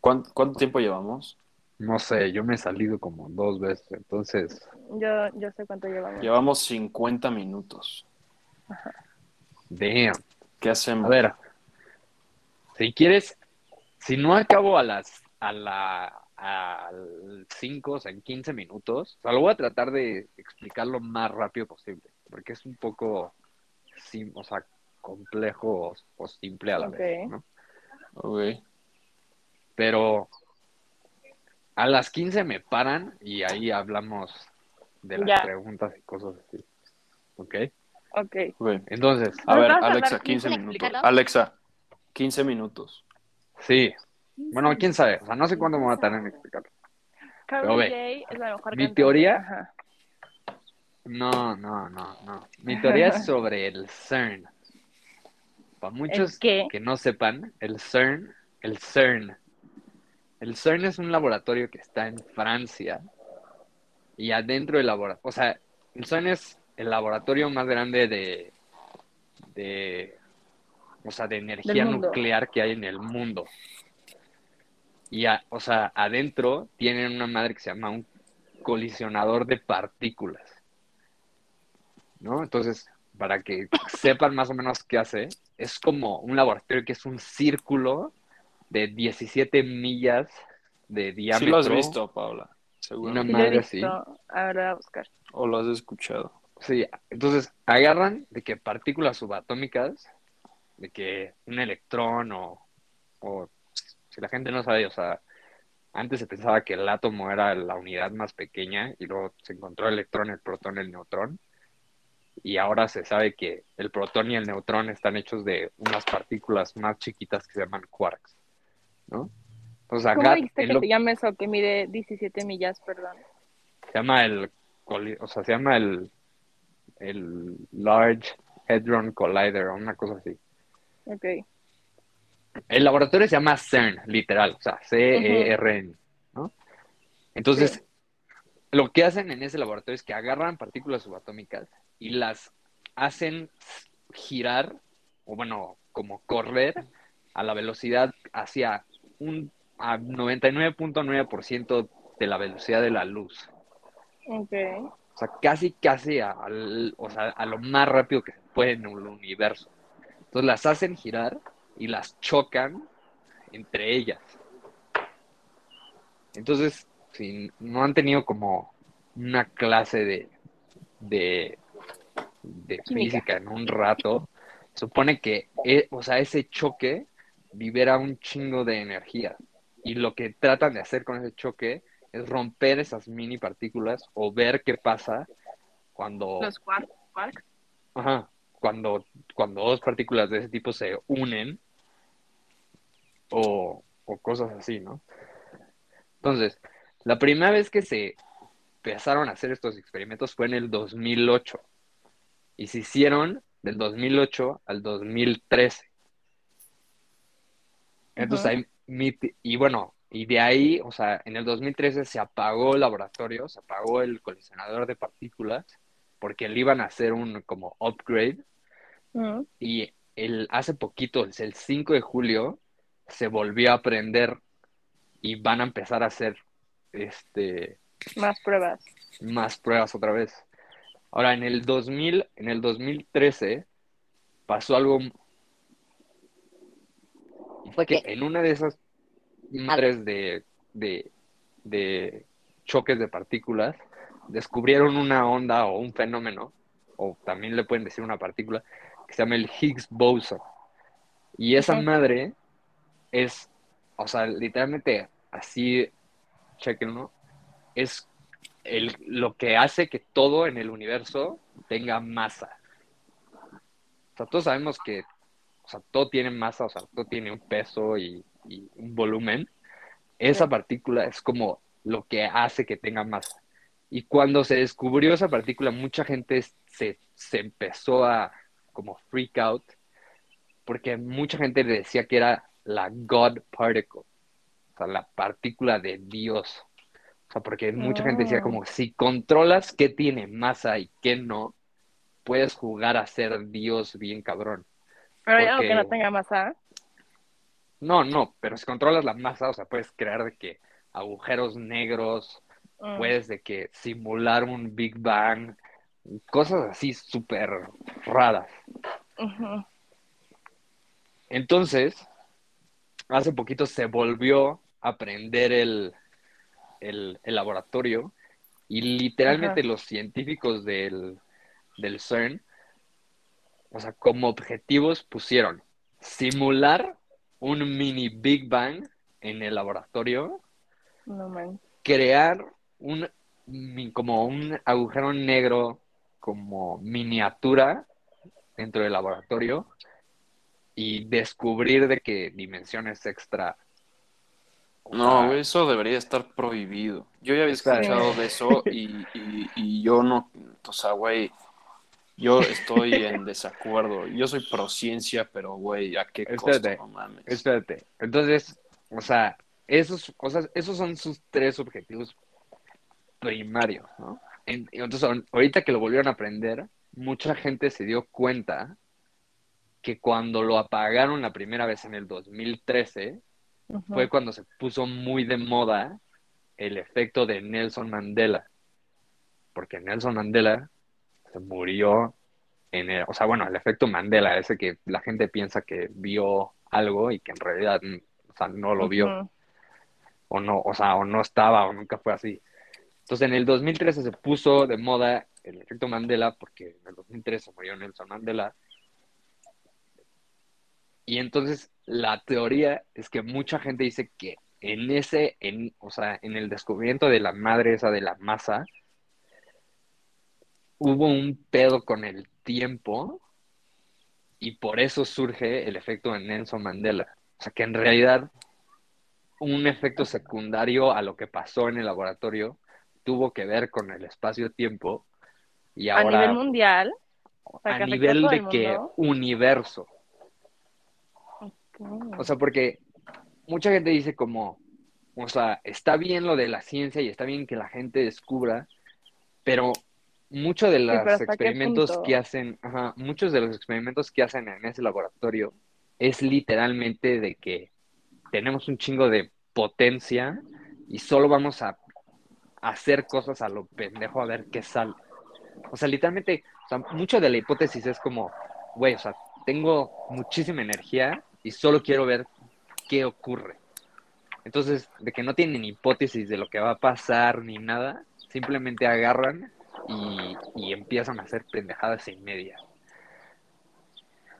¿Cuánto, cuánto tiempo llevamos? No sé, yo me he salido como dos veces, entonces, Yo, yo sé cuánto llevamos. Llevamos 50 minutos. damn. ¿Qué hacemos? A ver, si quieres, si no acabo a las, a la, al 5, o sea, en 15 minutos, o sea, lo voy a tratar de explicar lo más rápido posible, porque es un poco, sim- o sea, complejo o, o simple a la vez, ¿no? Ok. Pero a las 15 me paran y ahí hablamos de las Ya. preguntas y cosas así. ¿Ok? Ok. ok. Entonces, A ¿Nos ver, Alexa, dar 15 tiempo de minutos. Alexa, 15 minutos. sí. Bueno, quién sabe, o sea, no sé cuándo me va a tardar en explicarlo. Pero ve, es la mejor mi cantante. teoría- Ajá. No, no, no, no. Mi teoría es sobre el CERN. Para muchos que no sepan, el CERN, el CERN. El CERN es un laboratorio que está en Francia y adentro del laboratorio, o sea, el CERN es el laboratorio más grande de, de, o sea, de energía nuclear que hay en el mundo. Y, a- o sea, adentro tienen una madre que se llama un colisionador de partículas. ¿No? Entonces, para que sepan más o menos qué hace, es como un laboratorio que es un círculo de 17 millas de diámetro. Sí lo has visto, Paula. Seguro. Una Sí, lo he madre visto. A ver, voy a buscar. O lo has escuchado. Sí, entonces agarran de que partículas subatómicas, de que un electrón o, o si la gente no sabe, o sea, antes se pensaba que el átomo era la unidad más pequeña y luego se encontró el electrón, el protón, el neutrón. Y ahora se sabe que el protón y el neutrón están hechos de unas partículas más chiquitas que se llaman quarks, ¿no? Entonces, ¿Cómo agar- dijiste que lo- se llama eso que mide 17 millas, perdón? se llama el, o sea, se llama el, el Large Hadron Collider o una cosa así. Ok. El laboratorio se llama CERN, literal, o sea, C-E-R-N, ¿no? Entonces, lo que hacen en ese laboratorio es que agarran partículas subatómicas y las hacen girar, o bueno, como correr a la velocidad hacia un a 99.9% de la velocidad de la luz. Ok. O sea, casi, casi a, al- o sea, a lo más rápido que se puede en el universo. Entonces las hacen girar y las chocan entre ellas. Entonces, si no han tenido como una clase de, de, de física en un rato, supone que e- o sea, ese choque libera un chingo de energía. Y lo que tratan de hacer con ese choque es romper esas mini partículas o ver qué pasa cuando, Los quark- quarks. ajá, cuando, cuando dos partículas de ese tipo se unen o, o cosas así, ¿no? Entonces, la primera vez que se empezaron a hacer estos experimentos fue en el 2008 y se hicieron del 2008 al 2013. Entonces, hay y bueno, y de ahí, o sea, en el 2013 se apagó el laboratorio, se apagó el colisionador de partículas porque le iban a hacer un como upgrade Mm. y el, hace poquito, es el 5 de julio, se volvió a prender y van a empezar a hacer este, Más pruebas. más pruebas otra vez. Ahora, en el 2000, en el 2013 pasó algo fue que en una de esas madres de, de, de choques de partículas descubrieron una onda o un fenómeno, o también le pueden decir una partícula, que se llama el Higgs boson. Y esa madre es, o sea, literalmente así, chequenlo, es el, lo que hace que todo en el universo tenga masa. O sea, todos sabemos que o sea, todo tiene masa, o sea, todo tiene un peso y, y un volumen. Esa partícula es como lo que hace que tenga masa. Y cuando se descubrió esa partícula, mucha gente se, se empezó a como freak out, porque mucha gente le decía que era la God particle, o sea, la partícula de Dios. O sea, porque mucha gente decía Oh. como, si controlas qué tiene masa y qué no, puedes jugar a ser Dios bien cabrón. Pero Porque- que no tenga masa. No, no, pero si controlas la masa, o sea, puedes crear de que agujeros negros, Mm. puedes de que simular un Big Bang, cosas así súper raras. Entonces, hace poquito se volvió a prender el, el, el laboratorio y literalmente los científicos del, del CERN, o sea, como objetivos pusieron simular un mini Big Bang en el laboratorio, No man. crear un como un agujero negro como miniatura dentro del laboratorio y descubrir de qué dimensiones extra. o No, sea, eso debería estar prohibido. Yo ya había escuchado de eso y, y, y yo no, o sea, güey, yo estoy en desacuerdo. Yo soy pro ciencia, pero, güey, ¿a qué costo? Espérate, No mames. Espérate. Entonces, o sea, esos, o sea, esos son sus tres objetivos primarios, ¿no? En- entonces, ahor- ahorita que lo volvieron a aprender, mucha gente se dio cuenta que cuando lo apagaron la primera vez en el 2013, Ujú. fue cuando se puso muy de moda el efecto de Nelson Mandela. Porque Nelson Mandela se murió en el, o sea, bueno, el efecto Mandela, ese que la gente piensa que vio algo y que en realidad, mm, o sea, no lo vio, o no, o sea, o no estaba, o nunca fue así. Entonces, en el 2013 se puso de moda el efecto Mandela, porque en el 2013 murió Nelson Mandela. Y entonces la teoría es que mucha gente dice que en ese, en, o sea, en el descubrimiento de la madre esa de la masa, hubo un pedo con el tiempo y por eso surge el efecto de Nelson Mandela. O sea, que en realidad un efecto secundario a lo que pasó en el laboratorio tuvo que ver con el espacio-tiempo y A ahora nivel mundial. sea, a a nivel de que universo. O sea, porque mucha gente dice como, o sea, está bien lo de la ciencia y está bien que la gente descubra, pero muchos de los pero ¿hasta qué experimentos que hacen, ajá, muchos de los experimentos que hacen en ese laboratorio es literalmente de que tenemos un chingo de potencia y solo vamos a hacer cosas a lo pendejo a ver qué sale. O sea, literalmente, o sea, mucho de la hipótesis es como, güey, o sea, tengo muchísima energía y solo quiero ver qué ocurre. Entonces, de que no tienen hipótesis de lo que va a pasar ni nada, simplemente agarran y, y empiezan a hacer pendejadas y media.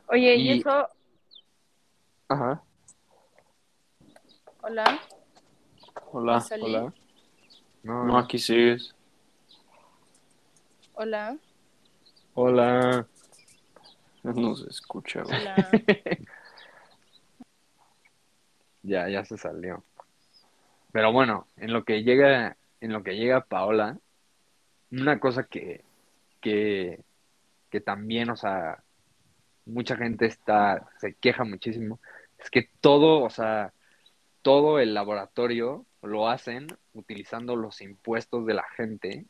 Oye, y Y- eso, Ajá. hola, Hola. Hola. No, No, aquí sigues. Hola, Hola. No se escucha, güey. hola. Ya, ya se salió. Pero bueno, en lo que llega, en lo que llega Paola, una cosa que, que, que también, o sea, mucha gente está, se queja muchísimo, es que todo, o sea, todo el laboratorio lo hacen utilizando los impuestos de la gente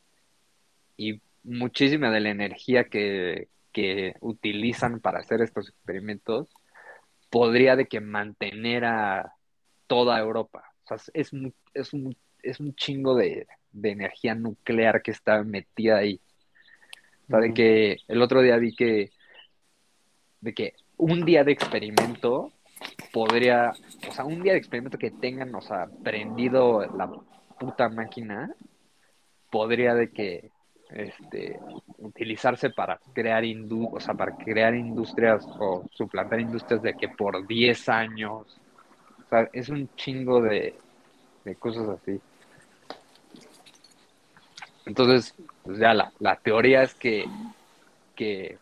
y muchísima de la energía que, que utilizan para hacer estos experimentos podría de que mantener a toda Europa. O sea, es es un, es un chingo de, de energía nuclear que está metida ahí. O sea, de que el otro día vi que, de que un día de experimento podría, o sea, un día de experimento que tengan, o sea, prendido la puta máquina, podría de que, este, utilizarse para crear indu o sea, para crear industrias o suplantar industrias de que por 10 años, o sea, es un chingo de, de cosas así. Entonces, pues ya la, la teoría es que, que,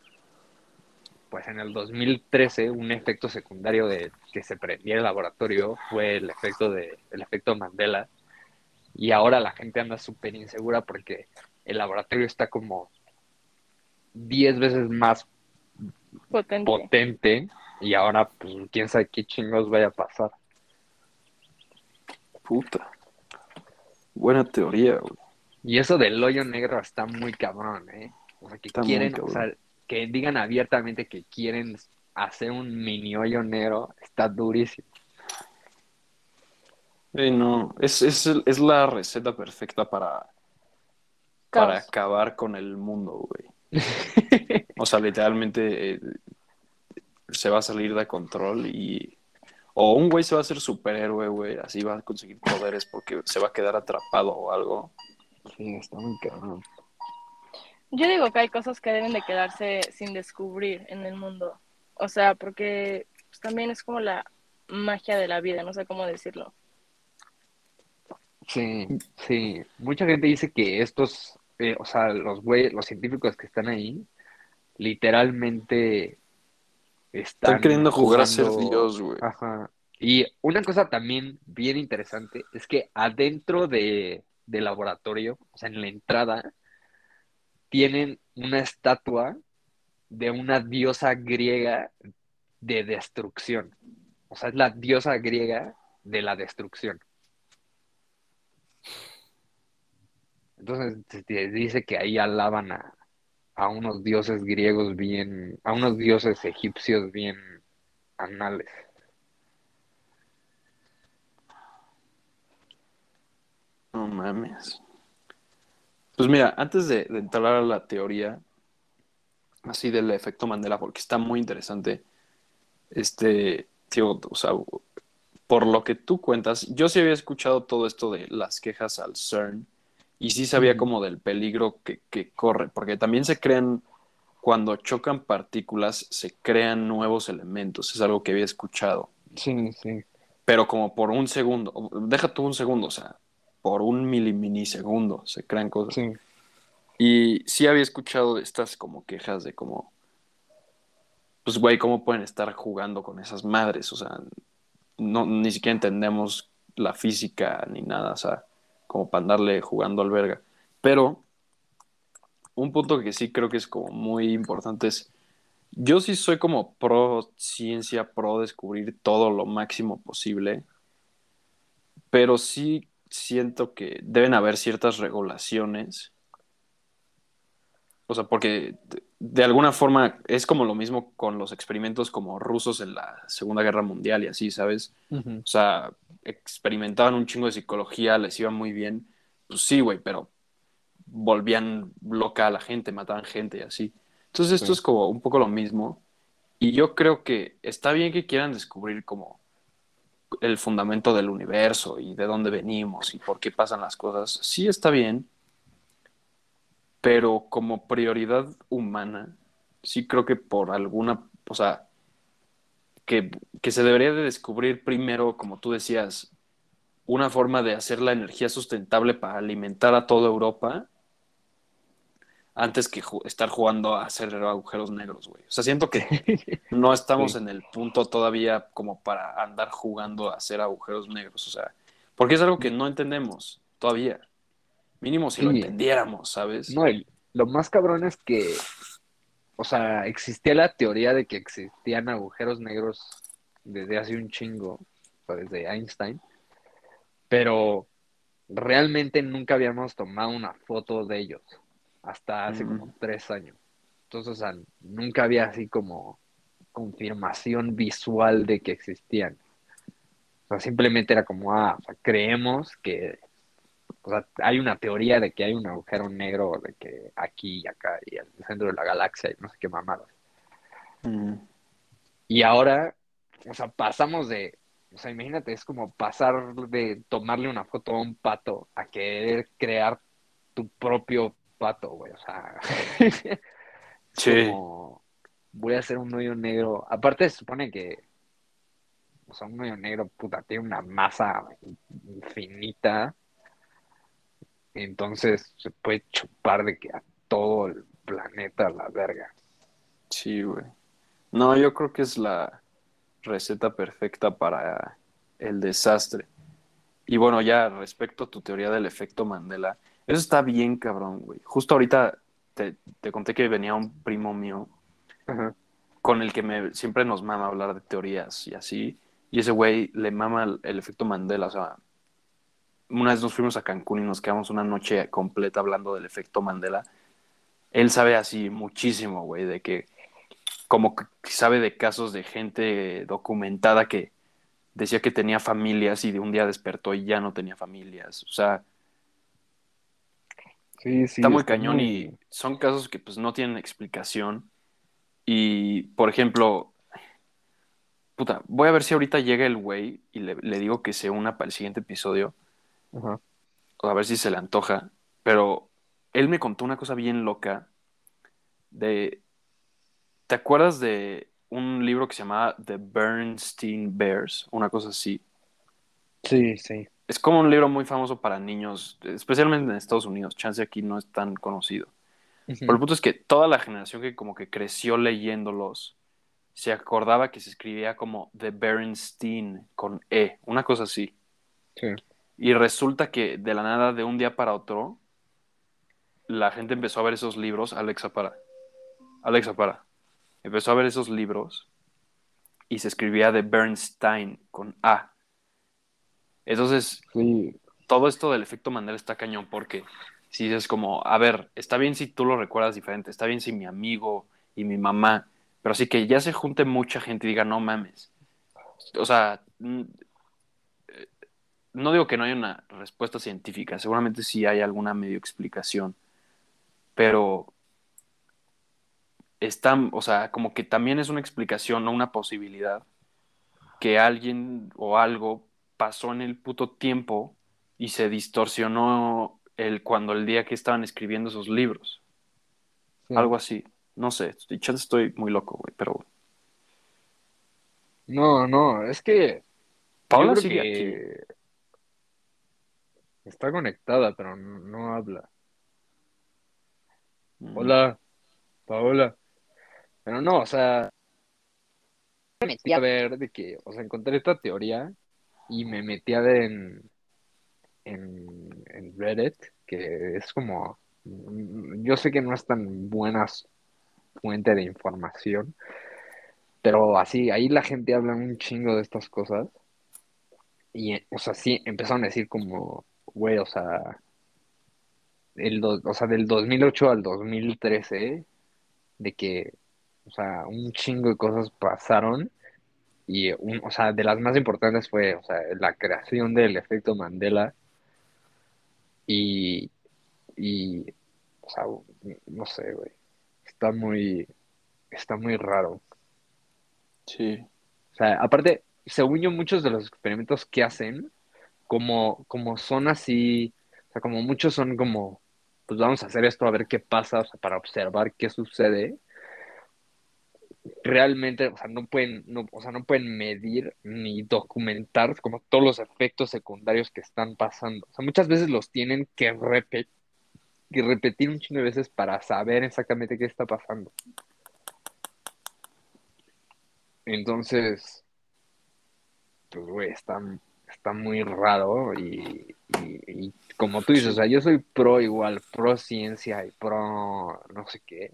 pues en el 2013, un efecto secundario de que se prendía el laboratorio fue el efecto de, el efecto Mandela. Y ahora la gente anda súper insegura porque el laboratorio está como 10 veces más Potente. potente y ahora pues quién sabe qué chingos vaya a pasar. Puta. Buena teoría, güey. Y eso del hoyo negro está muy cabrón, ¿eh? O sea, que Está quieren, o sea, que digan abiertamente que quieren hacer un mini hoyo negro, está durísimo. No, es, es, es la receta perfecta para, para acabar con el mundo, güey. O sea, literalmente eh, se va a salir de control y... O un güey se va a hacer superhéroe, güey, así va a conseguir poderes porque se va a quedar atrapado o algo. Sí, está muy cabrón. Yo digo que hay cosas que deben de quedarse sin descubrir en el mundo. O sea, porque pues, también es como la magia de la vida, no sé cómo decirlo. Sí, sí. Mucha gente dice que estos, eh, o sea, los güey, los científicos que están ahí, literalmente están Están queriendo jugar a ser Dios, güey. Ajá. Y una cosa también bien interesante es que adentro de, del laboratorio, o sea, en la entrada, tienen una estatua de una diosa griega de destrucción. O sea, es la diosa griega de la destrucción. Entonces se dice que ahí alaban a, a unos dioses griegos bien, a unos dioses egipcios bien anales. No mames. Pues mira, antes de, de entrar a la teoría así del efecto Mandela, porque está muy interesante, este, tío, o sea, por lo que tú cuentas, yo sí había escuchado todo esto de las quejas al CERN y sí sabía como del peligro que, que corre, porque también se crean, cuando chocan partículas, se crean nuevos elementos, es algo que había escuchado Sí, sí. pero como por un segundo, deja tú un segundo, o sea, por un mili minisegundo se crean cosas. Sí. Y sí había escuchado estas como quejas de como, pues güey, ¿cómo pueden estar jugando con esas madres? O sea, no, ni siquiera entendemos la física ni nada, o sea, como para andarle jugando al verga. Pero un punto que sí creo que es como muy importante es, yo sí soy como pro ciencia, pro descubrir todo lo máximo posible, pero sí siento que deben haber ciertas regulaciones. O sea, porque de, alguna forma es como lo mismo con los experimentos como rusos en la Segunda Guerra Mundial y así, ¿sabes? O sea, experimentaban un chingo de psicología, les iba muy bien. Pues sí, güey, pero volvían loca a la gente, mataban gente y así. Entonces esto Sí. es como un poco lo mismo. Y yo creo que está bien que quieran descubrir como el fundamento del universo y de dónde venimos y por qué pasan las cosas. Sí está bien, pero como prioridad humana, sí creo que por alguna, o sea, que, que se debería de descubrir primero, como tú decías, una forma de hacer la energía sustentable para alimentar a toda Europa antes que ju- estar jugando a hacer agujeros negros, güey. O sea, siento que no estamos Sí. en el punto todavía como para andar jugando a hacer agujeros negros, o sea, porque es algo que no entendemos todavía. Mínimo si lo entendiéramos, ¿sabes? No, el- lo más cabrón es que, o sea, existía la teoría de que existían agujeros negros desde hace un chingo, o sea, desde Einstein, pero realmente nunca habíamos tomado una foto de ellos hasta hace Ujú. como tres años. Entonces, o sea, nunca había así como confirmación visual de que existían. O sea, simplemente era como, ah, o sea, creemos que o sea, hay una teoría de que hay un agujero negro de que aquí y acá y el centro de la galaxia y no sé qué mamadas. Mm, Y ahora, o sea, pasamos de, o sea, imagínate, es como pasar de tomarle una foto a un pato a querer crear tu propio pato, güey. O sea, Sí. como, voy a hacer un hoyo negro. Aparte, se supone que, o sea, un hoyo negro, puta, tiene una masa infinita. Entonces se puede chupar de que a todo el planeta la verga. Sí, güey. No, yo creo que es la receta perfecta para el desastre. Y bueno, ya respecto a tu teoría del efecto Mandela, eso está bien cabrón, güey. Justo ahorita te, te conté que venía un primo mío Ajá. con el que me, siempre nos mama hablar de teorías y así. Y ese güey le mama el, el efecto Mandela. O sea, una vez nos fuimos a Cancún y nos quedamos una noche completa hablando del efecto Mandela. Él sabe así muchísimo, güey, de que como que sabe de casos de gente documentada que decía que tenía familias y de un día despertó y ya no tenía familias. O sea, Sí, sí, está muy está cañón muy- y son casos que pues no tienen explicación. Y, por ejemplo, puta, voy a ver si ahorita llega el güey y le, le digo que se una para el siguiente episodio, o a ver si se le antoja, pero él me contó una cosa bien loca de... ¿Te acuerdas de un libro que se llamaba The Bernstein Bears? Una cosa así. Sí, sí. Es como un libro muy famoso para niños, especialmente en Estados Unidos. Chance aquí no es tan conocido. Pero el punto es que toda la generación que como que creció leyéndolos se acordaba que se escribía como The Berenstein con E, una cosa así. Sí. Y resulta que de la nada, de un día para otro, la gente empezó a ver esos libros. Alexa, para. Alexa, para. Empezó a ver esos libros y se escribía The Bernstein con A. Entonces, Sí, todo esto del efecto Mandela está cañón porque si dices como, a ver, está bien si tú lo recuerdas diferente, está bien si mi amigo y mi mamá, pero así que ya se junte mucha gente y diga, no mames. O sea, eh, no digo que no haya una respuesta científica, seguramente sí hay alguna medio explicación, pero está, o sea, como que también es una explicación, no una posibilidad, que alguien o algo pasó en el puto tiempo y se distorsionó el, cuando el día que estaban escribiendo esos libros. sí. Algo así. No sé, estoy, chance estoy muy loco, güey, pero No, no, es que creo sigue que está conectada, pero no, no habla. Mm, Hola, Paola. Pero no, o sea, me metí a ver de que, o sea, encontré esta teoría y me metí a ver en, en, en Reddit, que es como, mm, yo sé que no es tan buena fuente de información, pero así, ahí la gente habla un chingo de estas cosas. Y, o sea, sí, empezaron a decir como, güey, o sea, el do- o sea, del 2008 al 2013, de que, o sea, un chingo de cosas pasaron y, un, o sea, de las más importantes fue, o sea, la creación del efecto Mandela y, y, o sea, no sé, güey, está muy, está muy raro. Sí. O sea, aparte, según yo, muchos de los experimentos que hacen, como, como son así, o sea, como muchos son como, pues vamos a hacer esto a ver qué pasa, o sea, para observar qué sucede. Realmente, o sea, no pueden, no, o sea, no pueden medir ni documentar como todos los efectos secundarios que están pasando. O sea, muchas veces los tienen que repe- que repetir un chingo de veces para saber exactamente qué está pasando. Entonces, pues, güey, está, está muy raro y, como tú dices, o sea, yo soy pro igual, pro ciencia y pro no sé qué,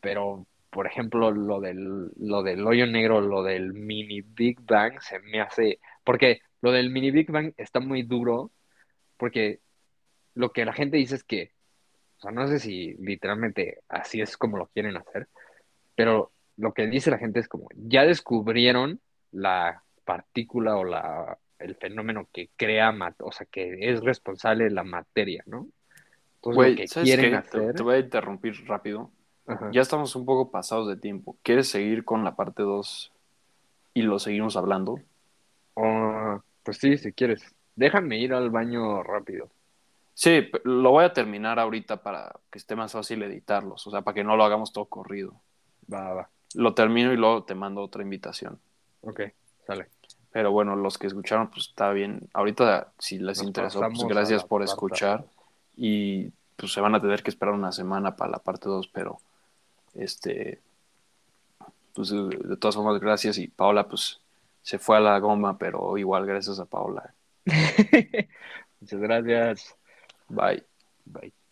pero, por ejemplo, lo del, lo del hoyo negro, lo del mini Big Bang, se me hace, porque lo del mini Big Bang está muy duro, porque lo que la gente dice es que, o sea, no sé si literalmente así es como lo quieren hacer, pero lo que dice la gente es como, ya descubrieron la partícula o la, el fenómeno que crea, o sea, que es responsable de la materia, ¿no? Entonces, Güey, lo que ¿sabes quieren qué? Te, hacer... te voy a interrumpir rápido. Ajá. Ya estamos un poco pasados de tiempo. ¿Quieres seguir con la parte 2 y lo seguimos hablando? Oh, pues sí, si quieres. Déjame ir al baño rápido. Sí, lo voy a terminar ahorita para que esté más fácil editarlos, o sea, para que no lo hagamos todo corrido. Va, va. Lo termino y luego te mando otra invitación. Ok, sale. Pero bueno, los que escucharon, pues está bien. Ahorita, si les Nos interesó, pues gracias por escuchar. Y pues se van a tener que esperar una semana para la parte 2, pero este, pues de todas formas, gracias. Y Paola, pues se fue a la goma, pero igual gracias a Paola. Muchas gracias. Bye. Bye.